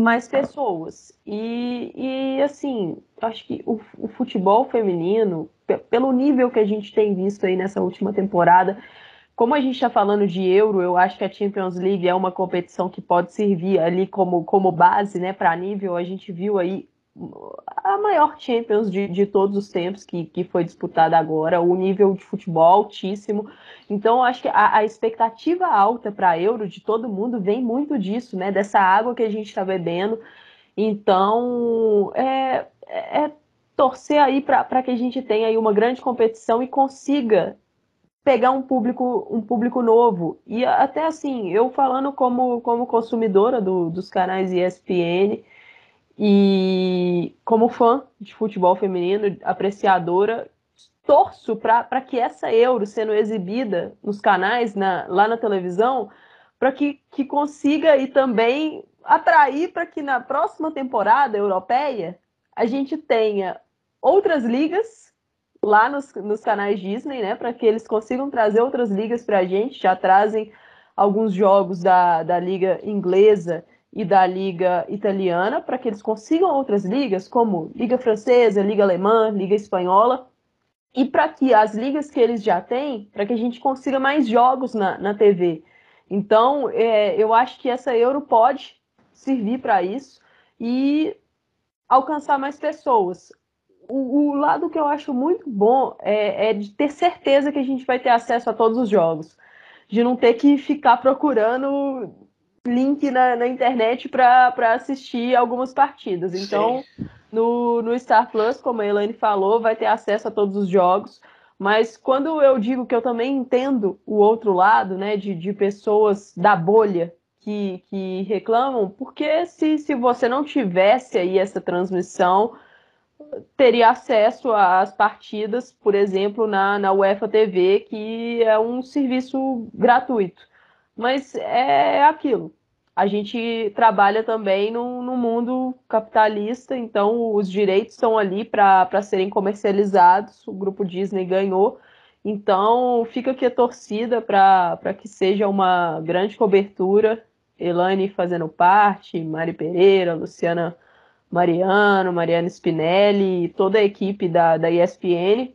mais pessoas. E, e assim, acho que o, o, futebol feminino, pelo nível que a gente tem visto aí nessa última temporada, como a gente está falando de Euro, eu acho que a Champions League é uma competição que pode servir ali como, como base né, para nível. A gente viu aí a maior Champions de, de todos os tempos que, que foi disputada agora, o nível de futebol altíssimo. Então, acho que a, a expectativa alta para a Euro de todo mundo vem muito disso, né? Dessa água que a gente está bebendo. Então, é, é torcer aí para que a gente tenha aí uma grande competição e consiga pegar um público um público novo e até assim eu falando como como consumidora do, dos canais ESPN e como fã de futebol feminino, apreciadora, torço para que essa Euro sendo exibida nos canais, na, lá na televisão, para que, que consiga e também atrair para que na próxima temporada europeia a gente tenha outras ligas lá nos, nos canais Disney, né? Para que eles consigam trazer outras ligas para a gente. Já trazem alguns jogos da, da liga inglesa e da Liga Italiana, para que eles consigam outras ligas, como Liga Francesa, Liga Alemã, Liga Espanhola, e para que as ligas que eles já têm, para que a gente consiga mais jogos na, na TV. Então, é, eu acho que essa Euro pode servir para isso e alcançar mais pessoas. O, o, lado que eu acho muito bom é, é de ter certeza que a gente vai ter acesso a todos os jogos, de não ter que ficar procurando link na, na internet para assistir algumas partidas. Então, no, no Star Plus, como a Elaine falou, vai ter acesso a todos os jogos. Mas quando eu digo que eu também entendo o outro lado, né, de, de pessoas da bolha que, que reclamam, porque se, se você não tivesse aí essa transmissão, teria acesso às partidas, por exemplo, na, na UEFA TV, que é um serviço gratuito. Mas é aquilo. A gente trabalha também no, no mundo capitalista, então os direitos estão ali para serem comercializados. O grupo Disney ganhou. Então fica aqui a torcida para que seja uma grande cobertura. Elane fazendo parte, Mari Pereira, Luciana Mariano, Mariana Spinelli, toda a equipe da, da ESPN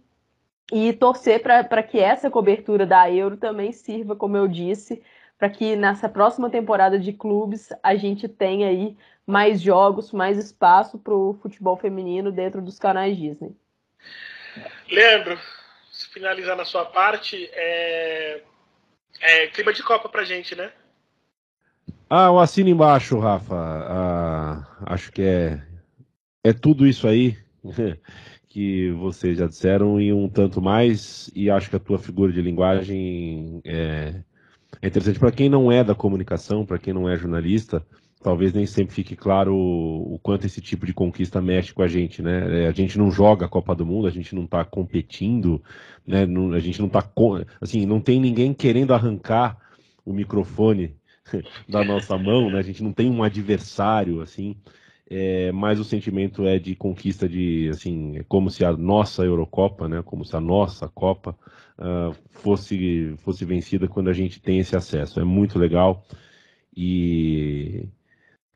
e torcer para que essa cobertura da Euro também sirva, como eu disse, para que nessa próxima temporada de clubes a gente tenha aí mais jogos, mais espaço para o futebol feminino dentro dos canais Disney. Leandro, se finalizar na sua parte, é, é clima de Copa para gente, né? Ah, eu assino embaixo, Rafa. Ah, acho que é, é tudo isso aí que vocês já disseram e um tanto mais. E acho que a tua figura de linguagem é, é interessante para quem não é da comunicação, para quem não é jornalista, talvez nem sempre fique claro o, o, quanto esse tipo de conquista mexe com a gente, né? É, a gente não joga a Copa do Mundo, a gente não está competindo, né? Não, a gente não está assim, não tem ninguém querendo arrancar o microfone da nossa mão, né? A gente não tem um adversário assim, é, mas o sentimento é de conquista de, assim, é como se a nossa Eurocopa, né? Como se a nossa Copa uh, fosse fosse vencida quando a gente tem esse acesso. É muito legal e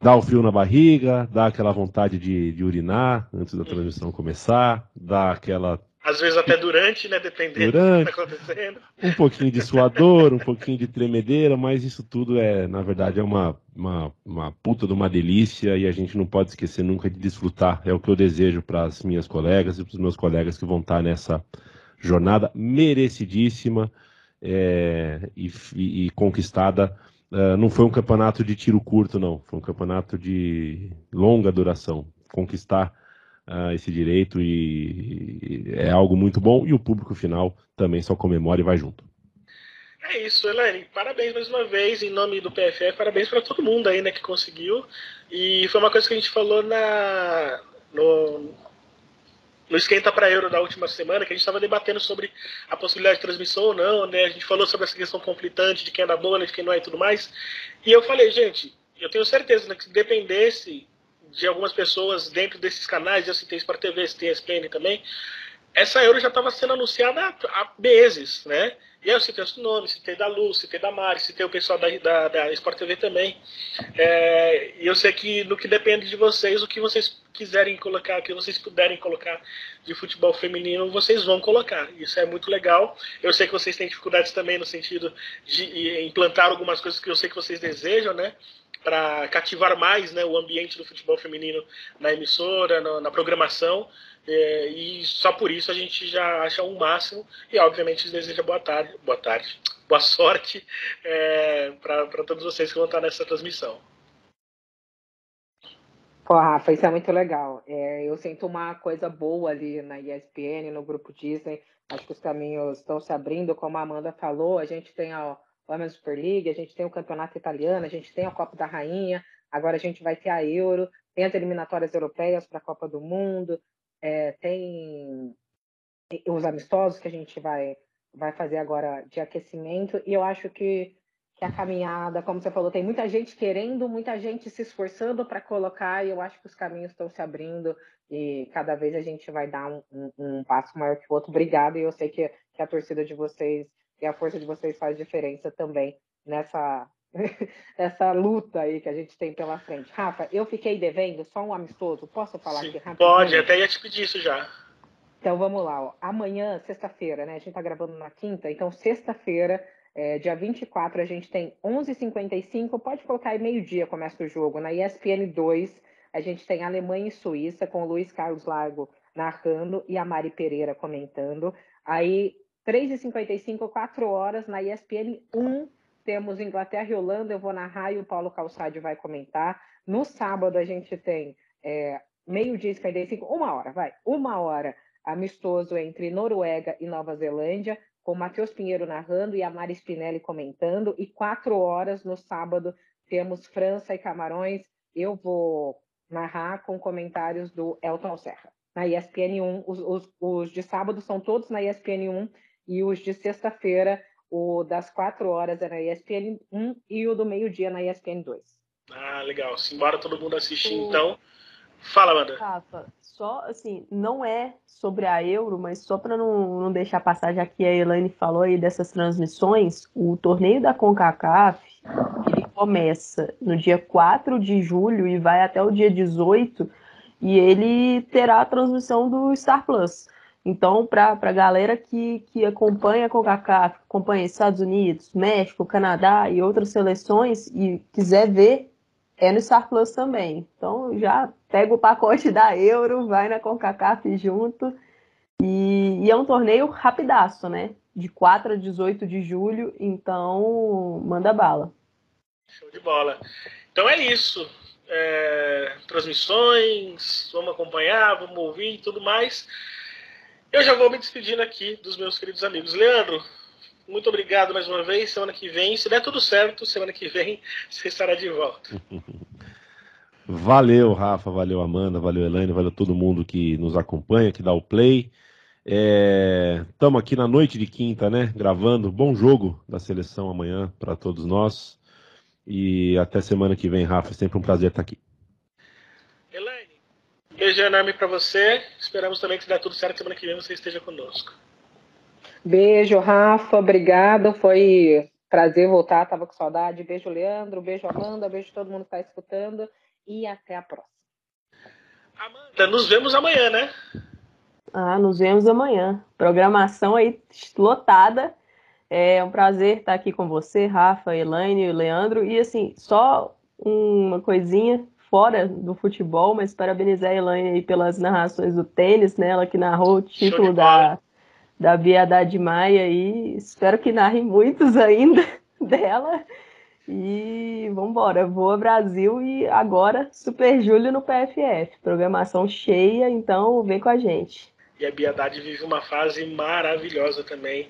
dá o frio na barriga, dá aquela vontade de, de urinar antes da transmissão começar, dá aquela às vezes até durante, né? Dependendo durante, do que está acontecendo. Um pouquinho de suador, um pouquinho de tremedeira, mas isso tudo é, na verdade, é uma, uma, uma puta de uma delícia e a gente não pode esquecer nunca de desfrutar. É o que eu desejo para as minhas colegas e para os meus colegas que vão estar nessa jornada merecidíssima é, e, e, e, conquistada. Uh, não foi um campeonato de tiro curto, não. Foi um campeonato de longa duração. Conquistar uh, esse direito e, e, é algo muito bom e o público final também só comemora e vai junto. É isso, Elaine. Parabéns mais uma vez em nome do PFF, parabéns para todo mundo aí, né, que conseguiu. E foi uma coisa que a gente falou na no, no esquenta para Euro da última semana, que a gente estava debatendo sobre a possibilidade de transmissão ou não, né? A gente falou sobre essa questão conflitante de quem é da bola, de quem não é e tudo mais. E eu falei, gente, eu tenho certeza né, que se dependesse de algumas pessoas dentro desses canais, eu citei Sport TV, citei ESPN também, essa Euro já estava sendo anunciada há meses, né? E aí eu citei os nomes, citei da Lu, citei da Mari, citei o pessoal da, da, da Sport TV também. É, e eu sei que no que depende de vocês, o que vocês quiserem colocar, o que vocês puderem colocar de futebol feminino, vocês vão colocar. Isso é muito legal. Eu sei que vocês têm dificuldades também no sentido de implantar algumas coisas que eu sei que vocês desejam, né? Para cativar mais né, o ambiente do futebol feminino na emissora, na, programação. É, e só por isso a gente já acha um máximo e obviamente deseja boa tarde, boa tarde, boa sorte é, para todos vocês que vão estar nessa transmissão. Pô, Rafa, isso é muito legal. É, eu sinto uma coisa boa ali na ESPN, no grupo Disney. Acho que os caminhos estão se abrindo, como a Amanda falou. A gente tem a, Women's Super League, a gente tem o Campeonato Italiano, a gente tem a Copa da Rainha, agora a gente vai ter a Euro, tem as eliminatórias europeias para a Copa do Mundo, é, tem os amistosos que a gente vai, vai fazer agora de aquecimento, e eu acho que, que a caminhada, como você falou, tem muita gente querendo, muita gente se esforçando para colocar, e eu acho que os caminhos estão se abrindo, e cada vez a gente vai dar um, um, um passo maior que o outro. Obrigado, e eu sei que, que a torcida de vocês e a força de vocês faz diferença também nessa essa luta aí que a gente tem pela frente. Rafa, eu fiquei devendo só um amistoso. Posso falar Sim, aqui rapidinho? Pode, até ia te pedir isso já. Então vamos lá. Ó. Amanhã, sexta-feira, né? A gente tá gravando na quinta, então sexta-feira, é, dia 24, a gente tem 11h55. Pode colocar aí meio-dia, começa o jogo. Na ESPN 2, a gente tem Alemanha e Suíça, com o Luiz Carlos Largo narrando e a Mari Pereira comentando. Aí 3h55, 4 horas, na ESPN 1, temos Inglaterra e Holanda, eu vou narrar e o Paulo Calçade vai comentar. No sábado a gente tem é, meio-dia e 55, uma hora, vai, uma hora, amistoso entre Noruega e Nova Zelândia, com Matheus Pinheiro narrando e a Mari Spinelli comentando, e quatro horas no sábado temos França e Camarões, eu vou narrar com comentários do Elton Serra. Na ESPN 1, os, os, os de sábado são todos na ESPN 1 e os de sexta-feira, o das quatro horas é na ESPN 1 e o do meio-dia na ESPN 2. Ah, legal. Simbora todo mundo assistir, o... então. Fala, Amanda. Rafa, só assim, não é sobre a Euro, mas só para não, não deixar passar, já que a Elaine falou aí dessas transmissões, o torneio da CONCACAF, ele começa no dia 4 de julho e vai até o dia 18, e ele terá a transmissão do Star Plus. Então, para a galera que, que acompanha a CONCACAF, acompanha Estados Unidos, México, Canadá e outras seleções e quiser ver, é no Star Plus também. Então, já pega o pacote da Euro, vai na CONCACAF junto. E, e é um torneio rapidaço, né? De 4 a 18 de julho, então manda bala. Show de bola. Então é isso. É, transmissões, vamos acompanhar, vamos ouvir e tudo mais. Eu já vou me despedindo aqui dos meus queridos amigos. Leandro, muito obrigado mais uma vez. Semana que vem, se der tudo certo, semana que vem você estará de volta. Valeu, Rafa, valeu, Amanda, valeu, Elaine, valeu todo mundo que nos acompanha, que dá o play. Estamos é, aqui na noite de quinta, né? Gravando. Bom jogo da seleção amanhã para todos nós. E até semana que vem, Rafa. Sempre um prazer estar aqui. Beijo enorme para você. Esperamos também que se dê tudo certo semana que vem você esteja conosco. Beijo, Rafa. Obrigado. Foi prazer voltar. Tava com saudade. Beijo, Leandro. Beijo, Amanda. Beijo todo mundo que está escutando. E até a próxima. Amanda, nos vemos amanhã, né? Ah, nos vemos amanhã. Programação aí lotada. É um prazer estar aqui com você, Rafa, Elaine, Leandro. E assim, só uma coisinha fora do futebol, mas parabenizar a Elaine aí pelas narrações do tênis, né? Ela que narrou o título da, da Bia Haddad Maia e espero que narre muitos ainda dela. E vamos embora, voa Brasil e agora Super Júlio no PFF. Programação cheia, então vem com a gente. E a Bia Haddad vive uma fase maravilhosa também.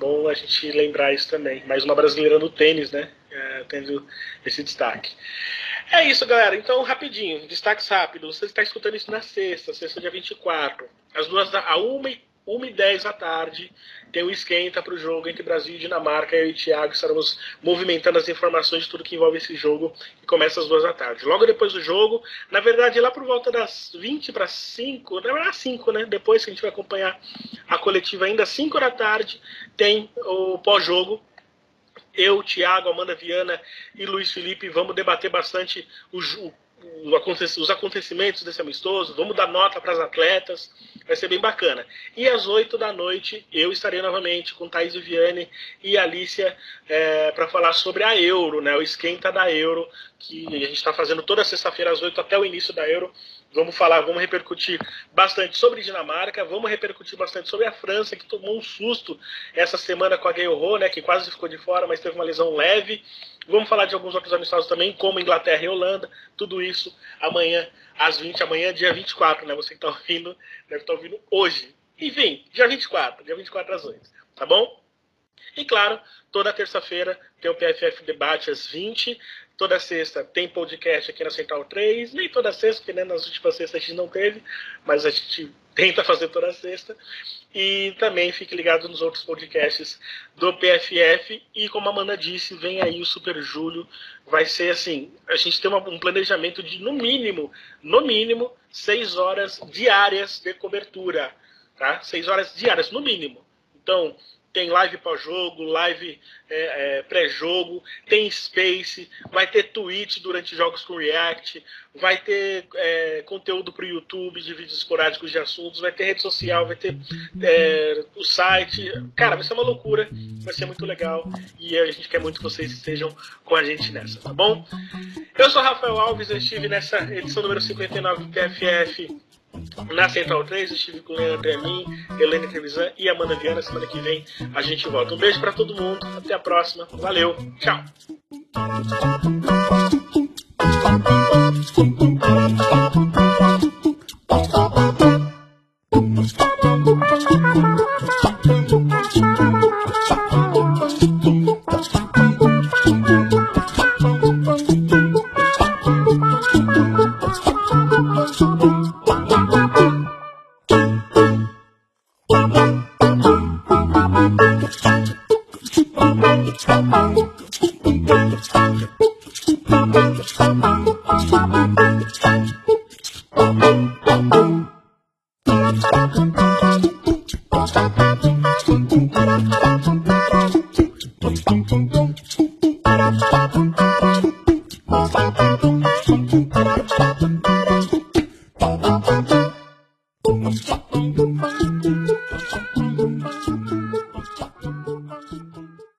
Bom a gente lembrar isso também. Mais uma brasileira no tênis, né? É, tendo esse destaque. É isso, galera. Então, rapidinho, destaques rápidos. Você está escutando isso na sexta, sexta dia 24. Às duas da, a uma e 1h10 da tarde, tem o esquenta para o jogo entre Brasil e Dinamarca. Eu e o Thiago estaremos movimentando as informações de tudo que envolve esse jogo, que começa às duas da tarde. Logo depois do jogo, na verdade, lá por volta das 20 para 5, na verdade, 5, né? Depois que a gente vai acompanhar a coletiva ainda, 5 da tarde, tem o pós-jogo eu, Thiago, Amanda Viana e Luiz Felipe vamos debater bastante o, os acontecimentos desse amistoso, vamos dar nota para as atletas, vai ser bem bacana. E às 8 da noite eu estarei novamente com Thaís Viviane e Alicia é, para falar sobre a Euro, né, o esquenta da Euro, que a gente está fazendo toda sexta-feira às 8 até o início da Euro. Vamos falar, vamos repercutir bastante sobre Dinamarca, vamos repercutir bastante sobre a França, que tomou um susto essa semana com a Ho, né, que quase ficou de fora, mas teve uma lesão leve. Vamos falar de alguns outros amistosos também, como Inglaterra e Holanda, tudo isso amanhã às 20, amanhã dia 24, né? Você que está ouvindo, deve estar tá ouvindo hoje. Enfim, dia 24, dia 24 às 8, tá bom? E claro, toda terça-feira tem o PFF Debate às 20. Toda sexta tem podcast aqui na Central 3. Nem toda sexta, porque né, nas últimas sextas a gente não teve, mas a gente tenta fazer toda sexta. E também fique ligado nos outros podcasts do PFF. E como a Amanda disse, vem aí o Super Júlio. Vai ser assim: a gente tem um planejamento de, no mínimo, no mínimo, seis horas diárias de cobertura. Tá? Seis horas diárias, no mínimo. Então, tem live pós-jogo, live é, é, pré-jogo, tem Space, vai ter tweet durante jogos com React, vai ter é, conteúdo para o YouTube de vídeos esporádicos de assuntos, vai ter rede social, vai ter é, o site. Cara, vai ser uma loucura, vai ser muito legal e a gente quer muito que vocês estejam com a gente nessa, tá bom? Eu sou Rafael Alves, eu estive nessa edição número 59 do TFF na Central 3, estive com Leandro Amin, Helene Trevisan e Amanda Viana. Semana que vem a gente volta. Um beijo para todo mundo. Até a próxima. Valeu. Tchau. Thank you.